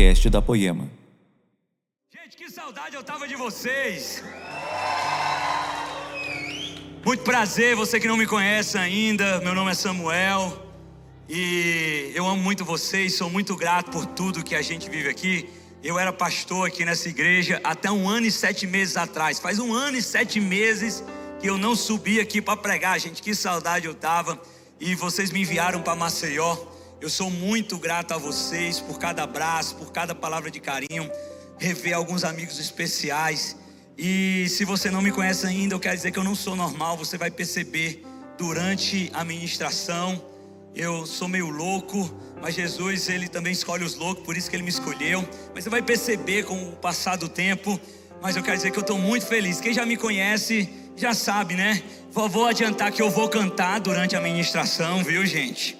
podcast da Poema. Gente, que saudade eu tava de vocês. Muito prazer, você que não me conhece ainda, meu nome é Samuel e eu amo muito vocês, sou muito grato por tudo que a gente vive aqui. Eu era pastor aqui nessa igreja até um ano e sete meses atrás. Faz um ano e sete meses que eu não subi aqui para pregar, gente. Que saudade eu tava. E vocês me enviaram para Maceió. Eu sou muito grato a vocês por cada abraço, por cada palavra de carinho. Rever alguns amigos especiais. E se você não me conhece ainda, eu quero dizer que eu não sou normal. Você vai perceber durante a ministração. Eu sou meio louco, mas Jesus, ele também escolhe os loucos, por isso que ele me escolheu. Mas você vai perceber com o passar do tempo. Mas eu quero dizer que eu estou muito feliz. Quem já me conhece já sabe, né? Vou adiantar que eu vou cantar durante a ministração, viu, gente?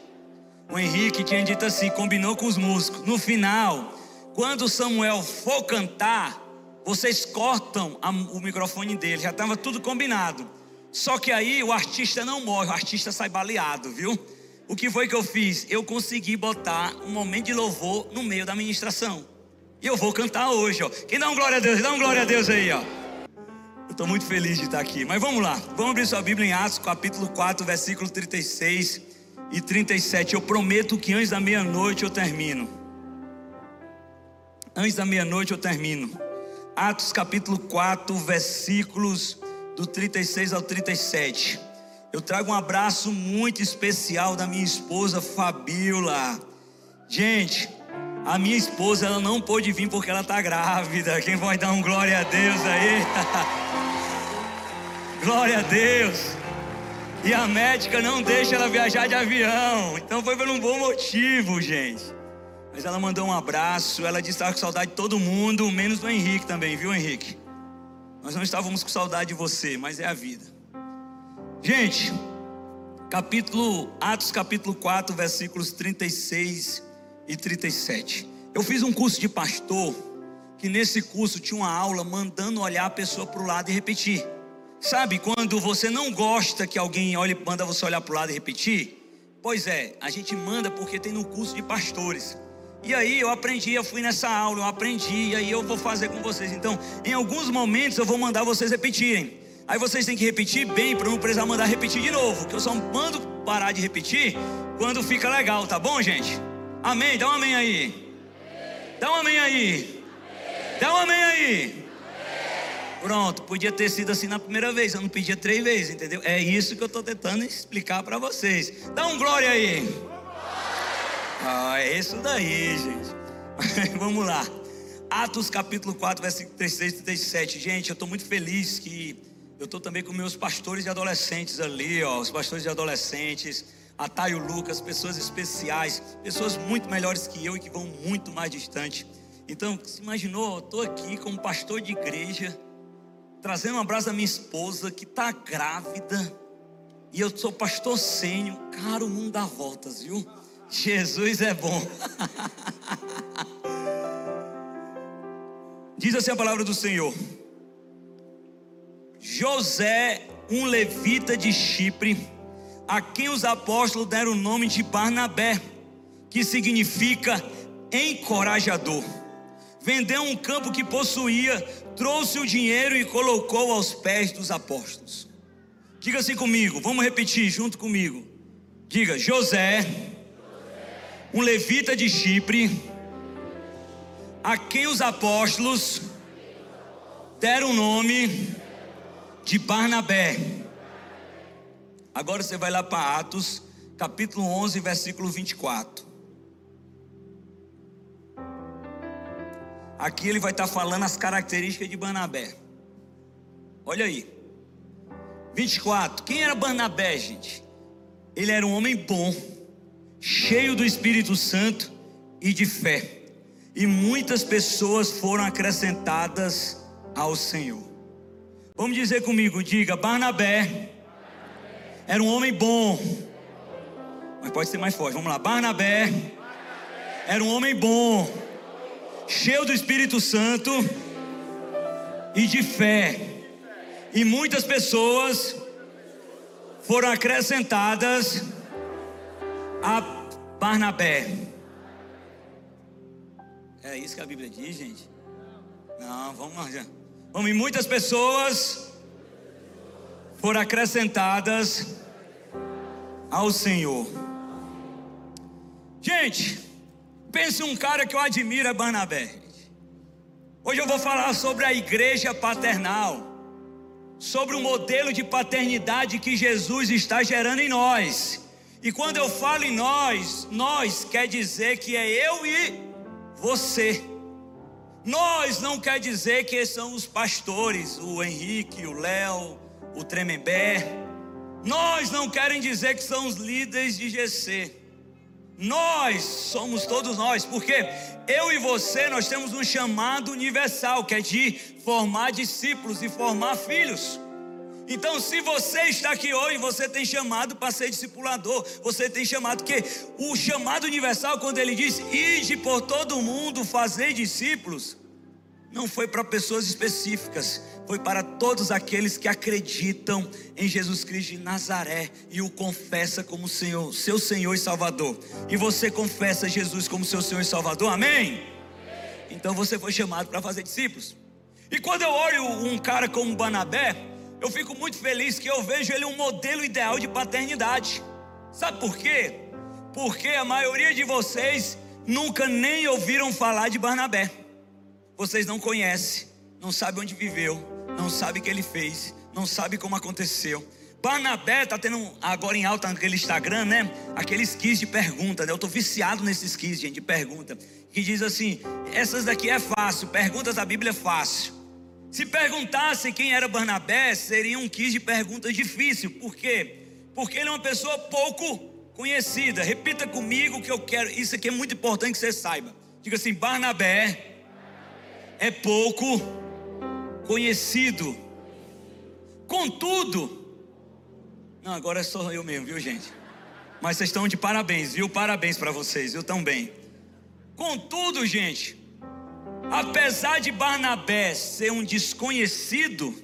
O Henrique tinha dito assim, combinou com os músicos. No final, quando Samuel for cantar, vocês cortam a, o microfone dele. Já estava tudo combinado. Só que aí o artista não morre, o artista sai baleado, viu? O que foi que eu fiz? Eu consegui botar um momento de louvor no meio da ministração. E eu vou cantar hoje, ó. Quem dá um glória a Deus? Dá um glória a Deus aí, ó. Eu estou muito feliz de estar aqui. Mas vamos lá. Vamos abrir sua Bíblia em Atos, capítulo 4, versículo 36 e 37. Eu prometo que antes da meia-noite eu termino. Antes da meia-noite eu termino. Atos capítulo 4, versículos do 36 ao 37. Eu trago um abraço muito especial da minha esposa Fabiola. Gente, a minha esposa ela não pôde vir porque ela está grávida. Quem vai dar um glória a Deus aí? glória a Deus. E a médica não deixa ela viajar de avião. Então foi por um bom motivo, gente. Mas ela mandou um abraço. Ela disse que estava com saudade de todo mundo, menos do Henrique também, viu, Henrique? Nós não estávamos com saudade de você, mas é a vida. Gente, capítulo Atos capítulo 4, versículos 36 e 37. Eu fiz um curso de pastor, que nesse curso tinha uma aula mandando olhar a pessoa para o lado e repetir. Sabe quando você não gosta que alguém olhe, manda você olhar para o lado e repetir? Pois é, a gente manda porque tem no curso de pastores. E aí eu aprendi, eu fui nessa aula, eu aprendi, e aí eu vou fazer com vocês. Então, em alguns momentos eu vou mandar vocês repetirem. Aí vocês têm que repetir bem para não precisar mandar repetir de novo. Que eu só mando parar de repetir quando fica legal, tá bom, gente? Amém? Dá um amém aí. Dá um amém aí. Dá um amém aí. Pronto, podia ter sido assim na primeira vez, eu não pedia três vezes, entendeu? É isso que eu estou tentando explicar para vocês. Dá um glória aí. Ah, é isso daí, gente. Vamos lá. Atos capítulo 4, versículo 36 e 37. Gente, eu estou muito feliz que eu estou também com meus pastores de adolescentes ali, ó. Os pastores de adolescentes, Ataio Lucas, pessoas especiais, pessoas muito melhores que eu e que vão muito mais distante. Então, se imaginou, estou aqui como pastor de igreja trazendo um abraço da minha esposa que está grávida. E eu sou pastor sênior. Cara, o mundo dá voltas, viu? Jesus é bom. Diz assim a palavra do Senhor. José, um levita de Chipre, a quem os apóstolos deram o nome de Barnabé, que significa encorajador. Vendeu um campo que possuía trouxe o dinheiro e colocou aos pés dos apóstolos. Diga assim comigo, vamos repetir junto comigo. Diga: José, um levita de Chipre, a quem os apóstolos deram o nome de Barnabé. Agora você vai lá para Atos, capítulo 11, versículo 24. Aqui ele vai estar falando as características de Barnabé. Olha aí. 24. Quem era Barnabé, gente? Ele era um homem bom, cheio do Espírito Santo e de fé. E muitas pessoas foram acrescentadas ao Senhor. Vamos dizer comigo, diga, Barnabé era um homem bom. Mas pode ser mais forte. Vamos lá. Barnabé era um homem bom cheio do Espírito Santo e de fé. E muitas pessoas foram acrescentadas a Barnabé. É isso que a Bíblia diz, gente? Não, vamos lá. Vamos, e muitas pessoas foram acrescentadas ao Senhor. Gente, pense um cara que eu admiro é Barnabé. Hoje eu vou falar sobre a igreja paternal, sobre o modelo de paternidade que Jesus está gerando em nós. E quando eu falo em nós, nós quer dizer que é eu e você. Nós não quer dizer que são os pastores, o Henrique, o Léo, o Tremembé. Nós não querem dizer que são os líderes de GC. Nós somos todos nós, porque eu e você nós temos um chamado universal, que é de formar discípulos e formar filhos. Então, se você está aqui hoje, você tem chamado para ser discipulador, você tem chamado, que o chamado universal, quando ele diz, ide por todo o mundo fazer discípulos, não foi para pessoas específicas, foi para todos aqueles que acreditam em Jesus Cristo de Nazaré e o confessa como Senhor, seu Senhor e Salvador. E você confessa Jesus como seu Senhor e Salvador, amém? Então você foi chamado para fazer discípulos. E quando eu olho um cara como Banabé, eu fico muito feliz que eu vejo ele um modelo ideal de paternidade. Sabe por quê? Porque a maioria de vocês nunca nem ouviram falar de Barnabé. Vocês não conhecem, não sabem onde viveu, não sabem o que ele fez, não sabem como aconteceu. Barnabé está tendo agora em alta naquele Instagram, né? Aqueles quiz de pergunta, né? Eu estou viciado nesses quiz, gente, de pergunta. Que diz assim: essas daqui é fácil, perguntas da Bíblia é fácil. Se perguntassem quem era Barnabé, seria um quiz de perguntas difícil. Por quê? Porque ele é uma pessoa pouco conhecida. Repita comigo que eu quero. Isso aqui é muito importante que você saiba. Diga assim: Barnabé é pouco conhecido. Contudo, não, agora é só eu mesmo, viu, gente? Mas vocês estão de parabéns, viu? Parabéns para vocês, viu? Também. Contudo, gente, Apesar de Barnabé ser um desconhecido,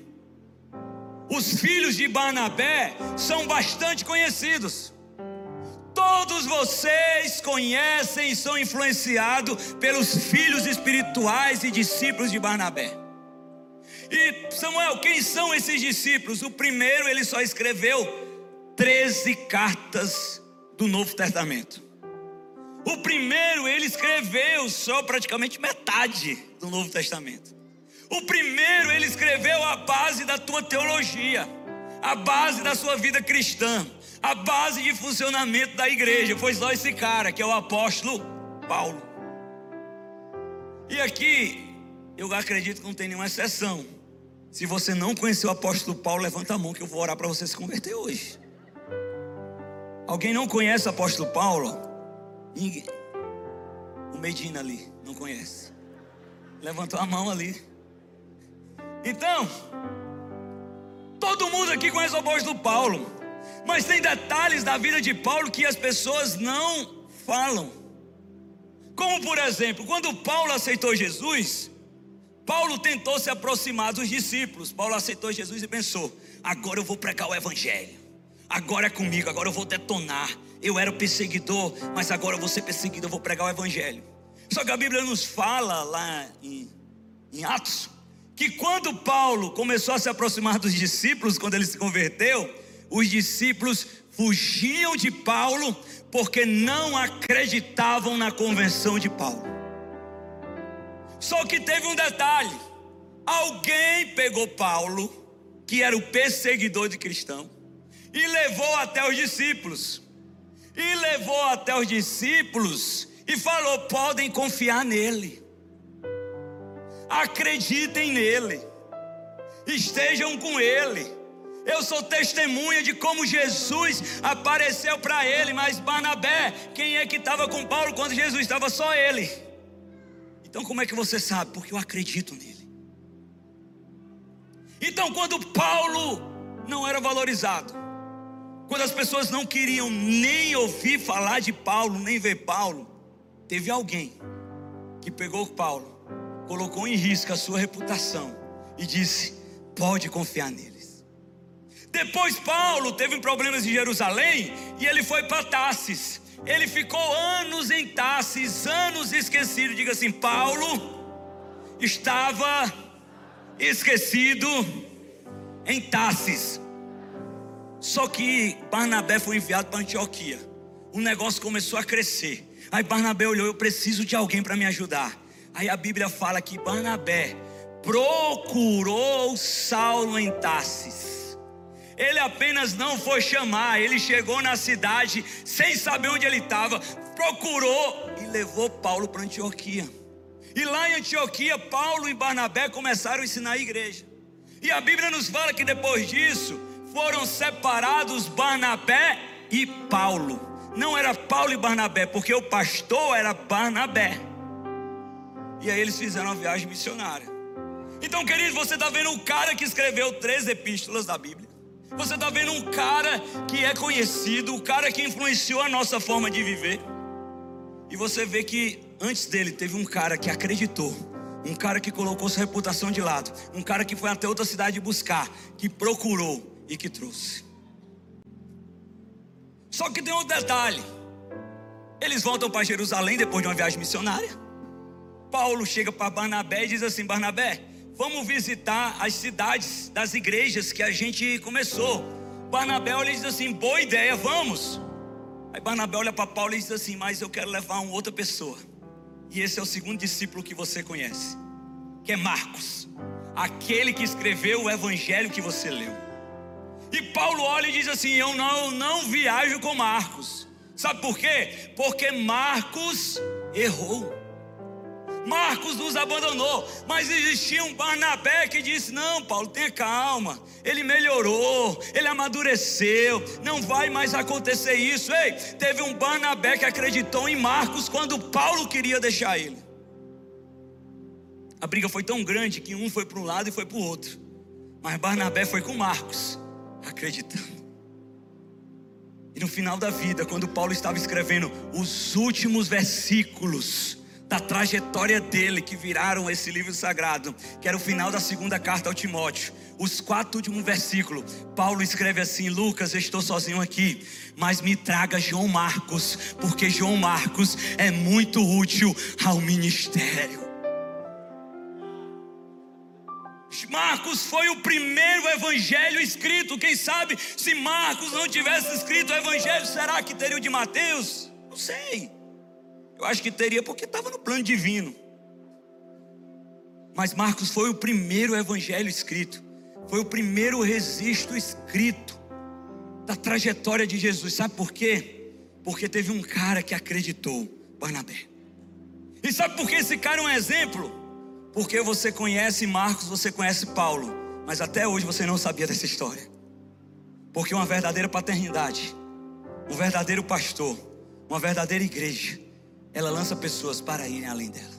os filhos de Barnabé são bastante conhecidos. Todos vocês conhecem e são influenciados pelos filhos espirituais e discípulos de Barnabé. E Samuel, quem são esses discípulos? O primeiro, ele só escreveu 13 cartas do Novo Testamento. O primeiro ele escreveu só praticamente metade do Novo Testamento. O primeiro ele escreveu a base da tua teologia, a base da sua vida cristã, a base de funcionamento da igreja. Foi só esse cara, que é o apóstolo Paulo. E aqui, eu acredito que não tem nenhuma exceção. Se você não conheceu o apóstolo Paulo, levanta a mão que eu vou orar para você se converter hoje. Alguém não conhece o apóstolo Paulo? Ninguém. O Medina ali, não conhece. Levantou a mão ali. Então, todo mundo aqui conhece o apóstolo Paulo. Mas tem detalhes da vida de Paulo que as pessoas não falam. Como por exemplo, quando Paulo aceitou Jesus, Paulo tentou se aproximar dos discípulos. Paulo aceitou Jesus e pensou: agora eu vou pregar o evangelho. Agora é comigo, agora eu vou detonar. Eu era o perseguidor, mas agora eu vou ser perseguido, eu vou pregar o Evangelho. Só que a Bíblia nos fala lá em, em Atos que quando Paulo começou a se aproximar dos discípulos, quando ele se converteu, os discípulos fugiam de Paulo porque não acreditavam na convenção de Paulo. Só que teve um detalhe: alguém pegou Paulo, que era o perseguidor de cristão, e levou até os discípulos e levou até os discípulos e falou: podem confiar nele, acreditem nele, estejam com ele. Eu sou testemunha de como Jesus apareceu para ele, mas Barnabé, quem é que estava com Paulo quando Jesus estava só ele? Então, como é que você sabe? Porque eu acredito nele. Então, quando Paulo não era valorizado, quando as pessoas não queriam nem ouvir falar de Paulo, nem ver Paulo, teve alguém que pegou Paulo, colocou em risco a sua reputação e disse: pode confiar neles. Depois Paulo teve problemas em Jerusalém e ele foi para Tarsis. ele ficou anos em Tarsis, anos esquecido. Diga assim: Paulo estava esquecido em Tarsis. Só que Barnabé foi enviado para Antioquia. O negócio começou a crescer. Aí Barnabé olhou: Eu preciso de alguém para me ajudar. Aí a Bíblia fala que Barnabé procurou Saulo em Tarsis. Ele apenas não foi chamar, ele chegou na cidade sem saber onde ele estava, procurou e levou Paulo para Antioquia. E lá em Antioquia, Paulo e Barnabé começaram a ensinar a igreja. E a Bíblia nos fala que depois disso foram separados Barnabé e Paulo. Não era Paulo e Barnabé, porque o pastor era Barnabé. E aí eles fizeram uma viagem missionária. Então, querido, você está vendo um cara que escreveu três epístolas da Bíblia. Você está vendo um cara que é conhecido, o um cara que influenciou a nossa forma de viver. E você vê que antes dele teve um cara que acreditou, um cara que colocou sua reputação de lado, um cara que foi até outra cidade buscar, que procurou e que trouxe. Só que tem um detalhe: eles voltam para Jerusalém depois de uma viagem missionária. Paulo chega para Barnabé e diz assim: Barnabé, vamos visitar as cidades das igrejas que a gente começou. Barnabé olha e diz assim: boa ideia, vamos. Aí Barnabé olha para Paulo e diz assim: mas eu quero levar uma outra pessoa. E esse é o segundo discípulo que você conhece, que é Marcos, aquele que escreveu o evangelho que você leu. E Paulo olha e diz assim: eu não, eu não viajo com Marcos. Sabe por quê? Porque Marcos errou. Marcos nos abandonou, mas existia um Barnabé que disse: Não, Paulo, tenha calma, ele melhorou, ele amadureceu, não vai mais acontecer isso. Ei, teve um Barnabé que acreditou em Marcos quando Paulo queria deixar ele. A briga foi tão grande que um foi para um lado e foi para o outro, mas Barnabé foi com Marcos, acreditando. E no final da vida, quando Paulo estava escrevendo os últimos versículos, da trajetória dele que viraram esse livro sagrado, que era o final da segunda carta ao Timóteo. Os quatro últimos versículos, Paulo escreve assim: Lucas, estou sozinho aqui, mas me traga João Marcos, porque João Marcos é muito útil ao ministério. Marcos foi o primeiro evangelho escrito. Quem sabe se Marcos não tivesse escrito o evangelho, será que teria o de Mateus? Não sei. Eu acho que teria porque estava no plano divino. Mas Marcos foi o primeiro evangelho escrito, foi o primeiro registro escrito da trajetória de Jesus. Sabe por quê? Porque teve um cara que acreditou, Barnabé. E sabe por que esse cara é um exemplo? Porque você conhece Marcos, você conhece Paulo, mas até hoje você não sabia dessa história. Porque uma verdadeira paternidade, um verdadeiro pastor, uma verdadeira igreja, ela lança pessoas para irem além dela.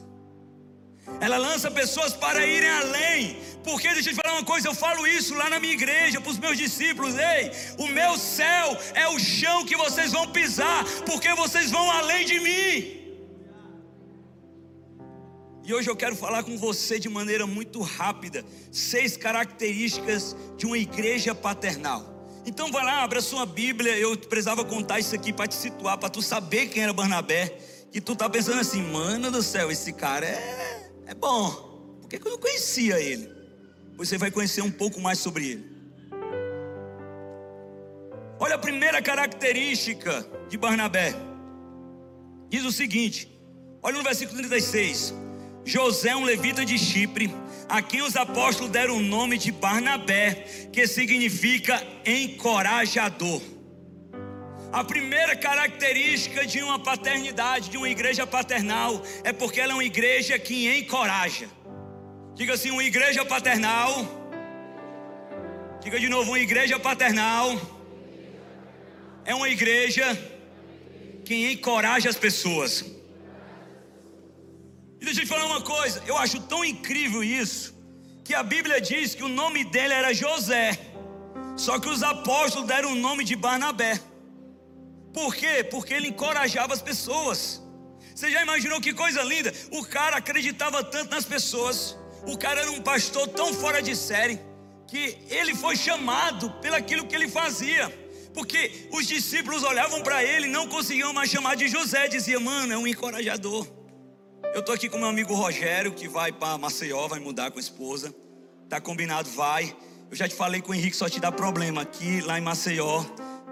Ela lança pessoas para irem além. Porque deixa eu te falar uma coisa, eu falo isso lá na minha igreja para os meus discípulos. Ei, o meu céu é o chão que vocês vão pisar, porque vocês vão além de mim. E hoje eu quero falar com você de maneira muito rápida seis características de uma igreja paternal. Então vai lá, abra sua Bíblia. Eu precisava contar isso aqui para te situar, para tu saber quem era Barnabé que tu tá pensando assim, mano do céu, esse cara é, é bom. Por que, que eu não conhecia ele? Você vai conhecer um pouco mais sobre ele. Olha a primeira característica de Barnabé. Diz o seguinte: olha no versículo 36. José, um levita de Chipre, a quem os apóstolos deram o nome de Barnabé, que significa encorajador. A primeira característica de uma paternidade, de uma igreja paternal, é porque ela é uma igreja que encoraja. Diga assim: uma igreja paternal. Diga de novo: uma igreja paternal é uma igreja que encoraja as pessoas. E deixa eu te falar uma coisa: eu acho tão incrível isso, que a Bíblia diz que o nome dele era José, só que os apóstolos deram o nome de Barnabé. Por quê? Porque ele encorajava as pessoas. Você já imaginou que coisa linda? O cara acreditava tanto nas pessoas. O cara era um pastor tão fora de série que ele foi chamado pelo aquilo que ele fazia. Porque os discípulos olhavam para ele e não conseguiam mais chamar de José, dizia, mano, é um encorajador. Eu tô aqui com meu amigo Rogério, que vai para Maceió, vai mudar com a esposa. Tá combinado, vai. Eu já te falei com o Henrique, só te dá problema. Aqui, lá em Maceió,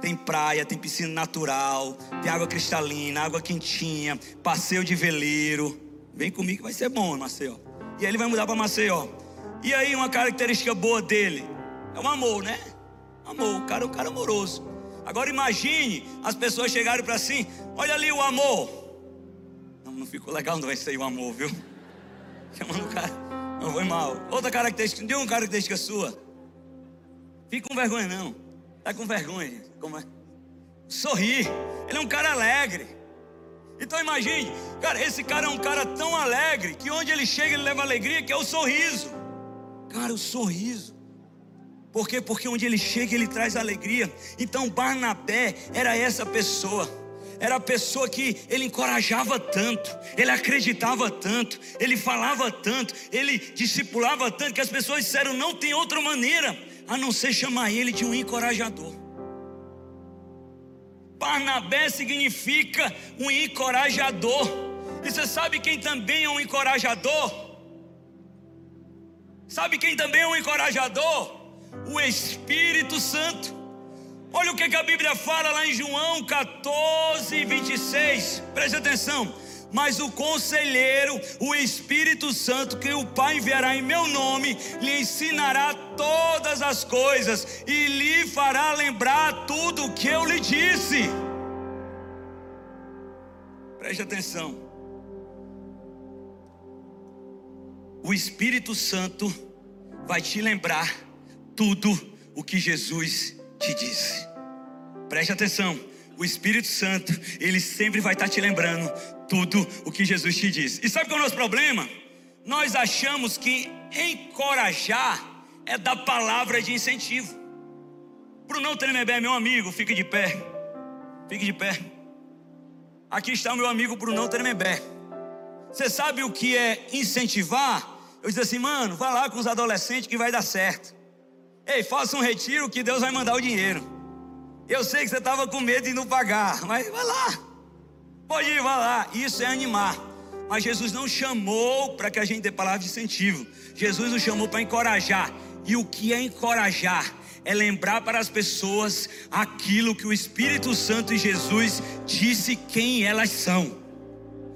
tem praia, tem piscina natural, tem água cristalina, água quentinha, passeio de veleiro. Vem comigo que vai ser bom, Maceió. E aí ele vai mudar para Maceió. E aí uma característica boa dele é o amor, né? Amor, o cara é um cara amoroso. Agora imagine as pessoas chegarem para assim, olha ali o amor. Não, não ficou legal não vai ser o amor, viu? Chamando o cara, não foi mal. Outra característica, deu uma característica sua. Fica com vergonha não. Tá com vergonha, como é? Sorrir. Ele é um cara alegre. Então imagine, cara, esse cara é um cara tão alegre que onde ele chega ele leva alegria, que é o sorriso. Cara, o sorriso. Por quê? Porque onde ele chega ele traz alegria. Então Barnabé era essa pessoa. Era a pessoa que ele encorajava tanto, ele acreditava tanto, ele falava tanto, ele discipulava tanto que as pessoas disseram: não tem outra maneira a não ser chamar ele de um encorajador. Barnabé significa um encorajador. E você sabe quem também é um encorajador? Sabe quem também é um encorajador? O Espírito Santo. Olha o que, a Bíblia fala lá em João 14, 26. Preste atenção mas o conselheiro, o Espírito Santo, que o Pai enviará em meu nome, lhe ensinará todas as coisas e lhe fará lembrar tudo o que eu lhe disse. Preste atenção. O Espírito Santo vai te lembrar tudo o que Jesus te disse. Preste atenção o Espírito Santo, ele sempre vai estar te lembrando tudo o que Jesus te disse. E sabe qual é o nosso problema? Nós achamos que encorajar é da palavra de incentivo. Brunão Tremembé, meu amigo, fique de pé. Fique de pé. Aqui está o meu amigo Brunão Tremembé. Você sabe o que é incentivar? Eu disse assim, mano, vá lá com os adolescentes que vai dar certo. Ei, faça um retiro que Deus vai mandar o dinheiro. Eu sei que você estava com medo de não pagar, mas vai lá. Pode ir, vai lá. Isso é animar. Mas Jesus não chamou para que a gente dê palavra de incentivo. Jesus nos chamou para encorajar. E o que é encorajar? É lembrar para as pessoas aquilo que o Espírito Santo e Jesus disse quem elas são.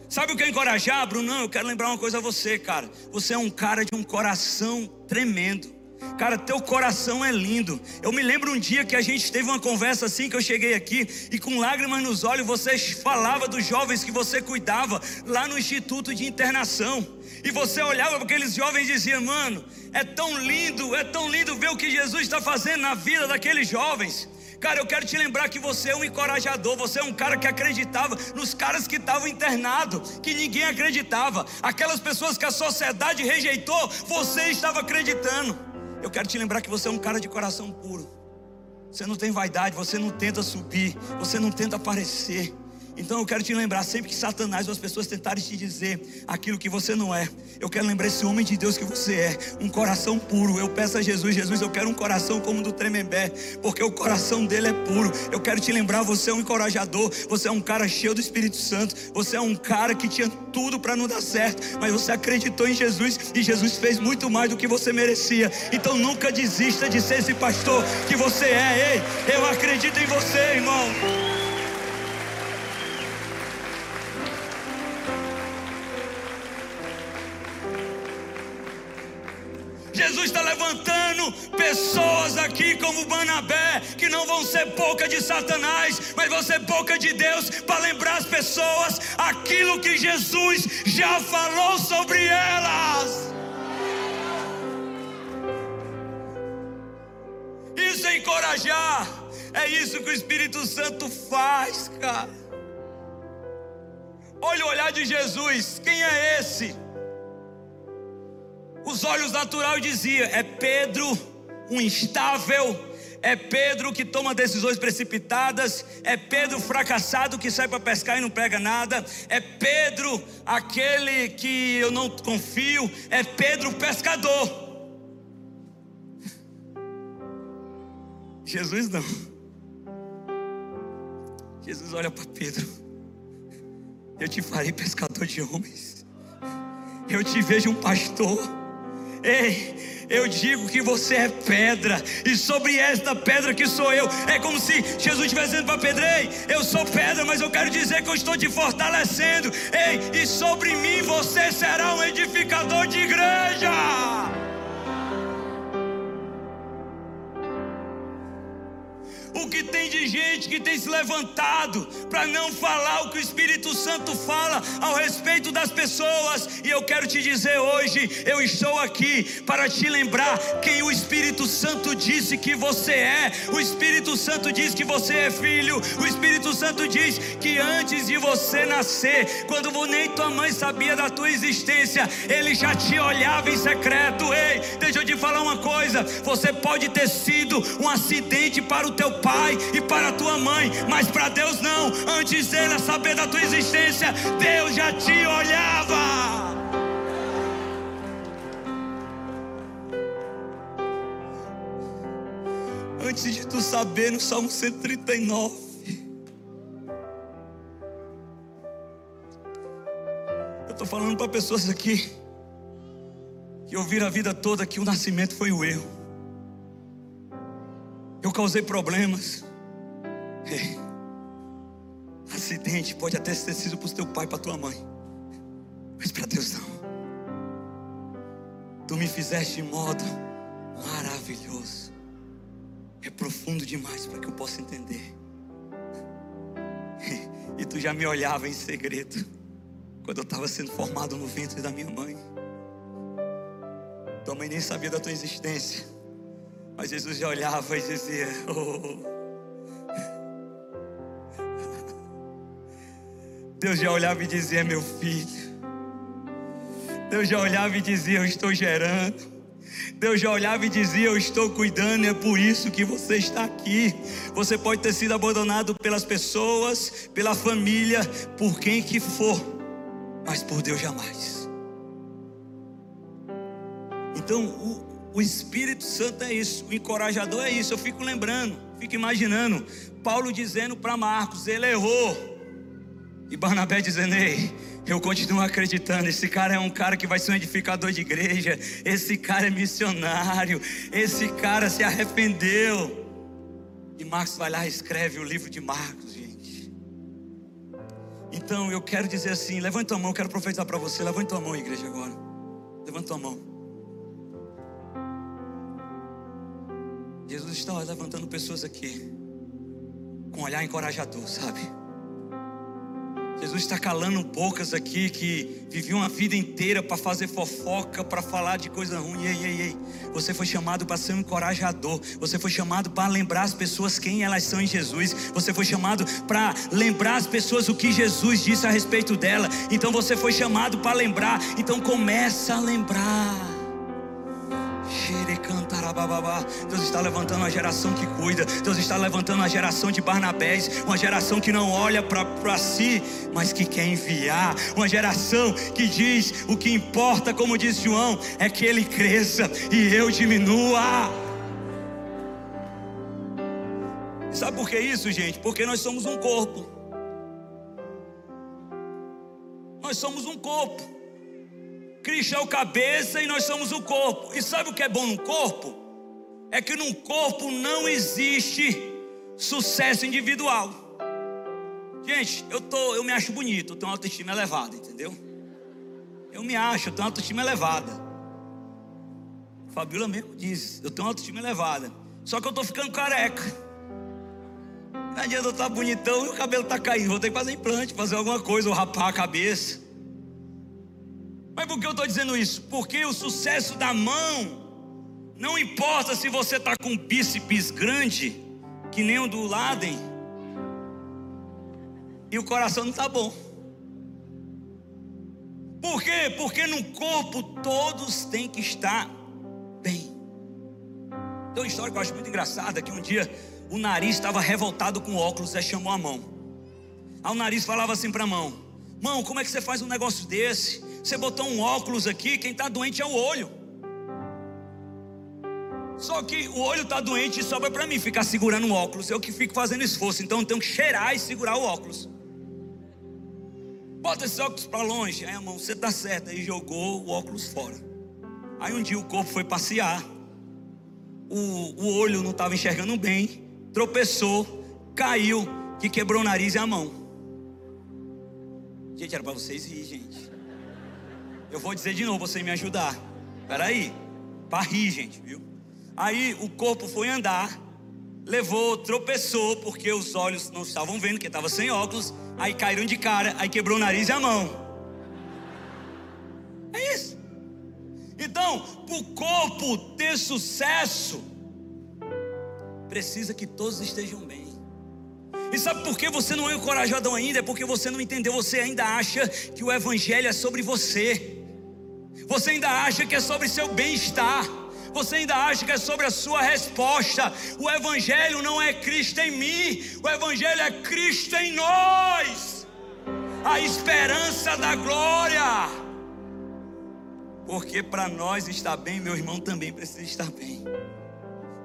Sabe o que é encorajar, Bruno? Não, eu quero lembrar uma coisa a você, cara. Você é um cara de um coração tremendo. Cara, teu coração é lindo. Eu me lembro um dia que a gente teve uma conversa assim que eu cheguei aqui e com lágrimas nos olhos você falava dos jovens que você cuidava lá no Instituto de Internação. E você olhava para aqueles jovens e dizia: "Mano, é tão lindo, é tão lindo ver o que Jesus está fazendo na vida daqueles jovens". Cara, eu quero te lembrar que você é um encorajador, você é um cara que acreditava nos caras que estavam internados, que ninguém acreditava. Aquelas pessoas que a sociedade rejeitou, você estava acreditando. Eu quero te lembrar que você é um cara de coração puro. Você não tem vaidade, você não tenta subir, você não tenta aparecer. Então eu quero te lembrar, sempre que Satanás ou as pessoas tentarem te dizer aquilo que você não é, eu quero lembrar esse homem de Deus que você é, um coração puro. Eu peço a Jesus, Jesus, eu quero um coração como o do Tremembé, porque o coração dele é puro. Eu quero te lembrar, você é um encorajador, você é um cara cheio do Espírito Santo, você é um cara que tinha tudo para não dar certo, mas você acreditou em Jesus e Jesus fez muito mais do que você merecia. Então nunca desista de ser esse pastor que você é. Ei, eu acredito em você, irmão. Jesus está levantando pessoas aqui como Banabé, que não vão ser boca de Satanás, mas vão ser boca de Deus, para lembrar as pessoas aquilo que Jesus já falou sobre elas. Isso é encorajar, é isso que o Espírito Santo faz, cara. Olha o olhar de Jesus, quem é esse? Os olhos naturais dizia: é Pedro um instável, é Pedro que toma decisões precipitadas, é Pedro fracassado que sai para pescar e não pega nada, é Pedro aquele que eu não confio, é Pedro pescador. Jesus não. Jesus olha para Pedro. Eu te farei pescador de homens. Eu te vejo um pastor. Ei, eu digo que você é pedra, e sobre esta pedra que sou eu, é como se Jesus estivesse dizendo para Pedro: Ei, eu sou pedra, mas eu quero dizer que eu estou te fortalecendo. Ei, e sobre mim você será um edificador de igreja. O que tem de gente que tem se levantado para não falar o que o Espírito Santo fala ao respeito das pessoas, e eu quero te dizer hoje: eu estou aqui para te lembrar quem o Espírito Santo disse que você é. O Espírito Santo diz que você é filho, o Espírito Santo diz que antes de você nascer, quando nem tua mãe sabia da tua existência, ele já te olhava em secreto. Ei, deixa eu te falar uma coisa: você pode ter sido um acidente para o teu pai e para a tua mãe, mas para Deus não. Antes dele saber da tua existência, Deus já te olhava. Antes de tu saber, no Salmo 139. Eu estou falando para pessoas aqui que ouviram a vida toda que o nascimento foi o erro. Eu causei problemas. Ei, acidente pode até ter sido para o teu pai, para tua mãe, mas para Deus não. Tu me fizeste de modo maravilhoso. É profundo demais para que eu possa entender. E tu já me olhava em segredo quando eu estava sendo formado no ventre da minha mãe. Tua mãe nem sabia da tua existência. Mas Jesus já olhava e dizia: oh. Deus já olhava e dizia: Meu filho. Deus já olhava e dizia: Eu estou gerando. Deus já olhava e dizia: Eu estou cuidando, é por isso que você está aqui. Você pode ter sido abandonado pelas pessoas, pela família, por quem que for, mas por Deus jamais. Então, o, o Espírito Santo é isso, o encorajador é isso. Eu fico lembrando, fico imaginando Paulo dizendo para Marcos: ele errou. E Barnabé dizendo: Ei, eu continuo acreditando. Esse cara é um cara que vai ser um edificador de igreja. Esse cara é missionário. Esse cara se arrependeu. E Marcos vai lá e escreve o livro de Marcos, gente. Então eu quero dizer assim: levanta a mão, eu quero profetizar para você. Levanta a mão, igreja, agora. Levanta a mão. Jesus está levantando pessoas aqui com um olhar encorajador, sabe? Jesus está calando bocas aqui que viviam a vida inteira para fazer fofoca, para falar de coisa ruim. Ei, ei, ei. Você foi chamado para ser um encorajador. Você foi chamado para lembrar as pessoas quem elas são em Jesus. Você foi chamado para lembrar as pessoas o que Jesus disse a respeito dela. Então você foi chamado para lembrar. Então começa a lembrar. Deus está levantando uma geração que cuida. Deus está levantando uma geração de Barnabés. Uma geração que não olha para si, mas que quer enviar. Uma geração que diz: o que importa, como diz João, é que ele cresça e eu diminua. Sabe por que isso, gente? Porque nós somos um corpo. Nós somos um corpo. Cristo é o cabeça e nós somos o corpo. E sabe o que é bom no corpo? É que num corpo não existe sucesso individual. Gente, eu, tô, eu me acho bonito, eu tenho uma autoestima elevada, entendeu? Eu me acho, eu tenho uma autoestima elevada. Fabiola mesmo diz, eu tenho uma autoestima elevada. Só que eu tô ficando careca. Não adianta eu estar tá bonitão e o cabelo tá caindo. Vou ter que fazer implante, fazer alguma coisa, ou rapar a cabeça. Mas por que eu estou dizendo isso? Porque o sucesso da mão, não importa se você está com bíceps grande, que nem o do Laden, e o coração não está bom. Por quê? Porque no corpo todos têm que estar bem. Tem uma história que eu acho muito engraçada, que um dia o nariz estava revoltado com o óculos, e chamou a mão. Aí o nariz falava assim para a mão: Mão, como é que você faz um negócio desse? Você botou um óculos aqui, quem está doente é o olho. Só que o olho está doente e sobra para mim ficar segurando o óculos. Eu que fico fazendo esforço, então eu tenho que cheirar e segurar o óculos. Bota esse óculos para longe. Aí a mão, você tá certo. Aí jogou o óculos fora. Aí um dia o corpo foi passear. O, o olho não estava enxergando bem. Tropeçou, caiu, que quebrou o nariz e a mão. Gente, era para vocês rir, gente. Eu vou dizer de novo, você me ajudar. Peraí, para rir, gente, viu? Aí o corpo foi andar, levou, tropeçou, porque os olhos não estavam vendo, que estava sem óculos. Aí caíram de cara, aí quebrou o nariz e a mão. É isso. Então, para o corpo ter sucesso, precisa que todos estejam bem. E sabe por que você não é encorajadão ainda? É porque você não entendeu, você ainda acha que o Evangelho é sobre você, você ainda acha que é sobre seu bem-estar. Você ainda acha que é sobre a sua resposta. O Evangelho não é Cristo em mim, o Evangelho é Cristo em nós. A esperança da glória. Porque para nós estar bem, meu irmão também precisa estar bem.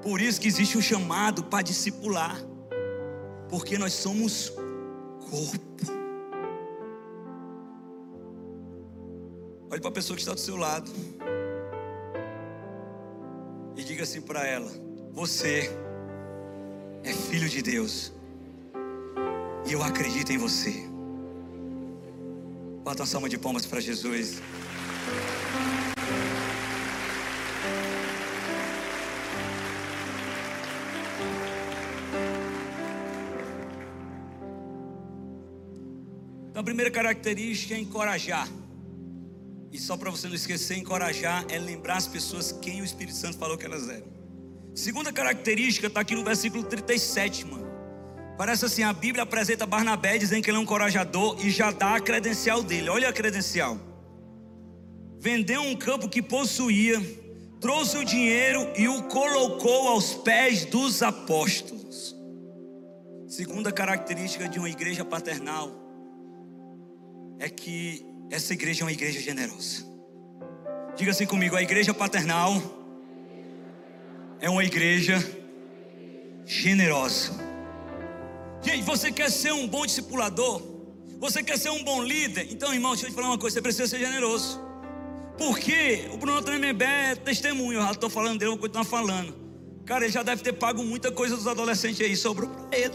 Por isso que existe um chamado para discipular. Porque nós somos corpo. Olhe para a pessoa que está do seu lado e diga assim para ela: Você é filho de Deus e eu acredito em você. Bota uma salva de palmas para Jesus. Então, a primeira característica é encorajar. E só para você não esquecer, encorajar é lembrar as pessoas quem o Espírito Santo falou que elas eram. Segunda característica está aqui no versículo 37, mano. Parece assim: a Bíblia apresenta Barnabé dizendo que ele é um encorajador e já dá a credencial dele. Olha a credencial. Vendeu um campo que possuía, trouxe o dinheiro e o colocou aos pés dos apóstolos. Segunda característica de uma igreja paternal é que essa igreja é uma igreja generosa. Diga assim comigo: a igreja paternal é uma igreja generosa. Gente, você quer ser um bom discipulador? Você quer ser um bom líder? Então, irmão, deixa eu te falar uma coisa: você precisa ser generoso. Porque o Bruno Tremembé é testemunho, eu já estou falando dele, vou continuar falando. Cara, ele já deve ter pago muita coisa dos adolescentes aí, sobrou para ele.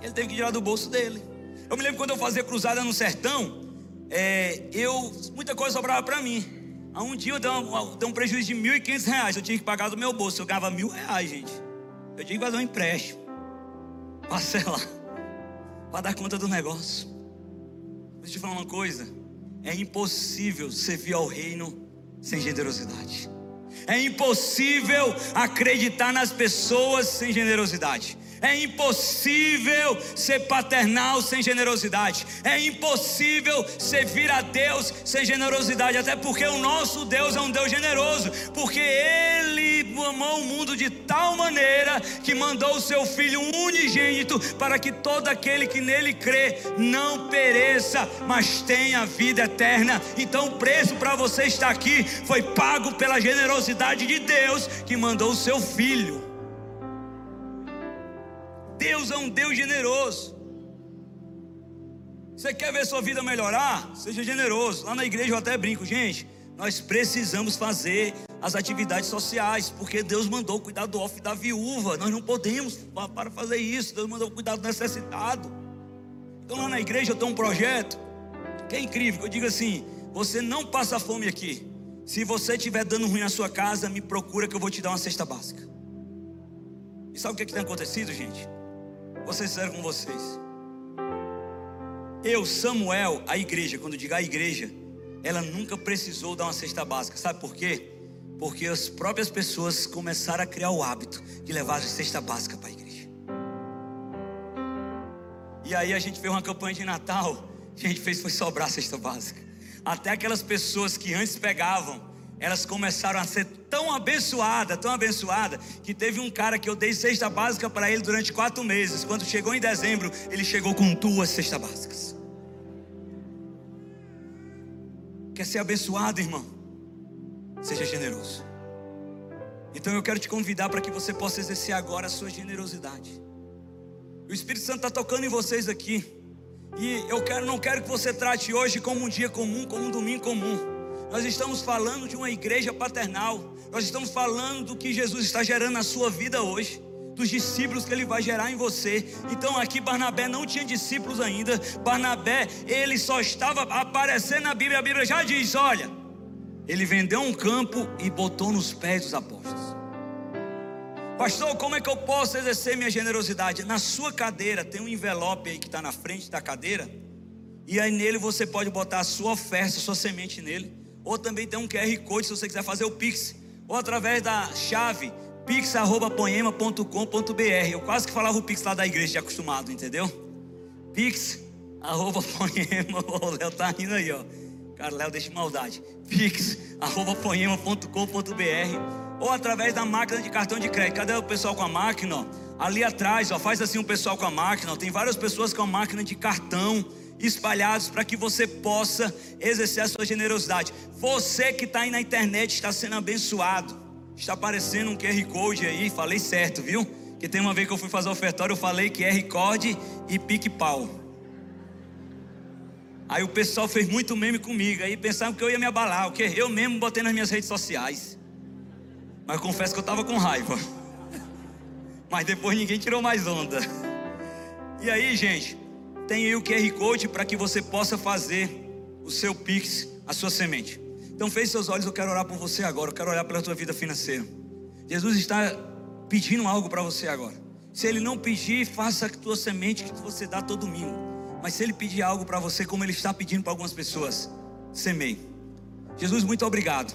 Ele teve que tirar do bolso dele. Eu me lembro quando eu fazia cruzada no sertão, é, eu muita coisa sobrava para mim. Um dia eu dei um, dei um prejuízo de R$ 1.500, eu tinha que pagar do meu bolso. Eu ganhava mil reais, gente. Eu tinha que fazer um empréstimo, parcelar, para dar conta do negócio. Deixa eu te falar uma coisa: é impossível servir ao reino sem generosidade. É impossível acreditar nas pessoas sem generosidade. É impossível ser paternal sem generosidade. É impossível servir a Deus sem generosidade. Até porque o nosso Deus é um Deus generoso. Porque Ele amou o mundo de tal maneira que mandou o seu Filho unigênito para que todo aquele que nele crê não pereça, mas tenha vida eterna. Então o preço para você estar aqui foi pago pela generosidade de Deus que mandou o seu Filho. Deus é um Deus generoso. Você quer ver sua vida melhorar? Seja generoso. Lá na igreja eu até brinco, gente. Nós precisamos fazer as atividades sociais, porque Deus mandou cuidar do off da viúva. Nós não podemos para fazer isso. Deus mandou cuidar do necessitado. Então lá na igreja eu tenho um projeto que é incrível. Eu digo assim: você não passa fome aqui. Se você estiver dando ruim na sua casa, me procura que eu vou te dar uma cesta básica. E sabe o que, é que tem acontecido, gente? Vou ser sincero com vocês. Eu, Samuel, a igreja, quando digo a igreja, ela nunca precisou dar uma cesta básica. Sabe por quê? Porque as próprias pessoas começaram a criar o hábito de levar a cesta básica para a igreja. E aí a gente fez uma campanha de Natal, a gente fez foi sobrar a cesta básica. Até aquelas pessoas que antes pegavam elas começaram a ser tão abençoadas, tão abençoadas, que teve um cara que eu dei cesta básica para ele durante quatro meses. Quando chegou em dezembro, ele chegou com duas cestas básicas. Quer ser abençoado, irmão? Seja generoso. Então eu quero te convidar para que você possa exercer agora a sua generosidade. O Espírito Santo está tocando em vocês aqui. E eu quero, não quero que você trate hoje como um dia comum, como um domingo comum. Nós estamos falando de uma igreja paternal. Nós estamos falando do que Jesus está gerando na sua vida hoje dos discípulos que ele vai gerar em você. Então aqui Barnabé não tinha discípulos ainda. Barnabé, ele só estava aparecendo na Bíblia. A Bíblia já diz: olha, ele vendeu um campo e botou nos pés dos apóstolos. Pastor, como é que eu posso exercer minha generosidade? Na sua cadeira tem um envelope aí que está na frente da cadeira. E aí nele você pode botar a sua oferta, a sua semente nele. Ou também tem um QR Code se você quiser fazer o Pix. Ou através da chave pix.poema.com.br. Eu quase que falava o Pix lá da igreja de acostumado, entendeu? Pix.poema. O Léo tá rindo aí, ó. Cara, Léo, deixa maldade. Pix.poema.com.br. Ou através da máquina de cartão de crédito. Cadê o pessoal com a máquina? Ali atrás, ó, faz assim o pessoal com a máquina. Tem várias pessoas com a máquina de cartão espalhados para que você possa exercer a sua generosidade. Você que está aí na internet está sendo abençoado. Está aparecendo um QR Code aí, falei certo, viu? Que tem uma vez que eu fui fazer ofertório, eu falei QR Code e pique-pau. Aí o pessoal fez muito meme comigo, aí pensavam que eu ia me abalar, o que eu mesmo botei nas minhas redes sociais. Mas confesso que eu estava com raiva. Mas depois ninguém tirou mais onda. E aí, gente, tem aí o QR Code para que você possa fazer o seu Pix, a sua semente. Então feche seus olhos, eu quero orar por você agora, eu quero orar pela tua vida financeira. Jesus está pedindo algo para você agora. Se ele não pedir, faça a tua semente que você dá todo domingo. Mas se ele pedir algo para você, como ele está pedindo para algumas pessoas, semeie. Jesus, muito obrigado.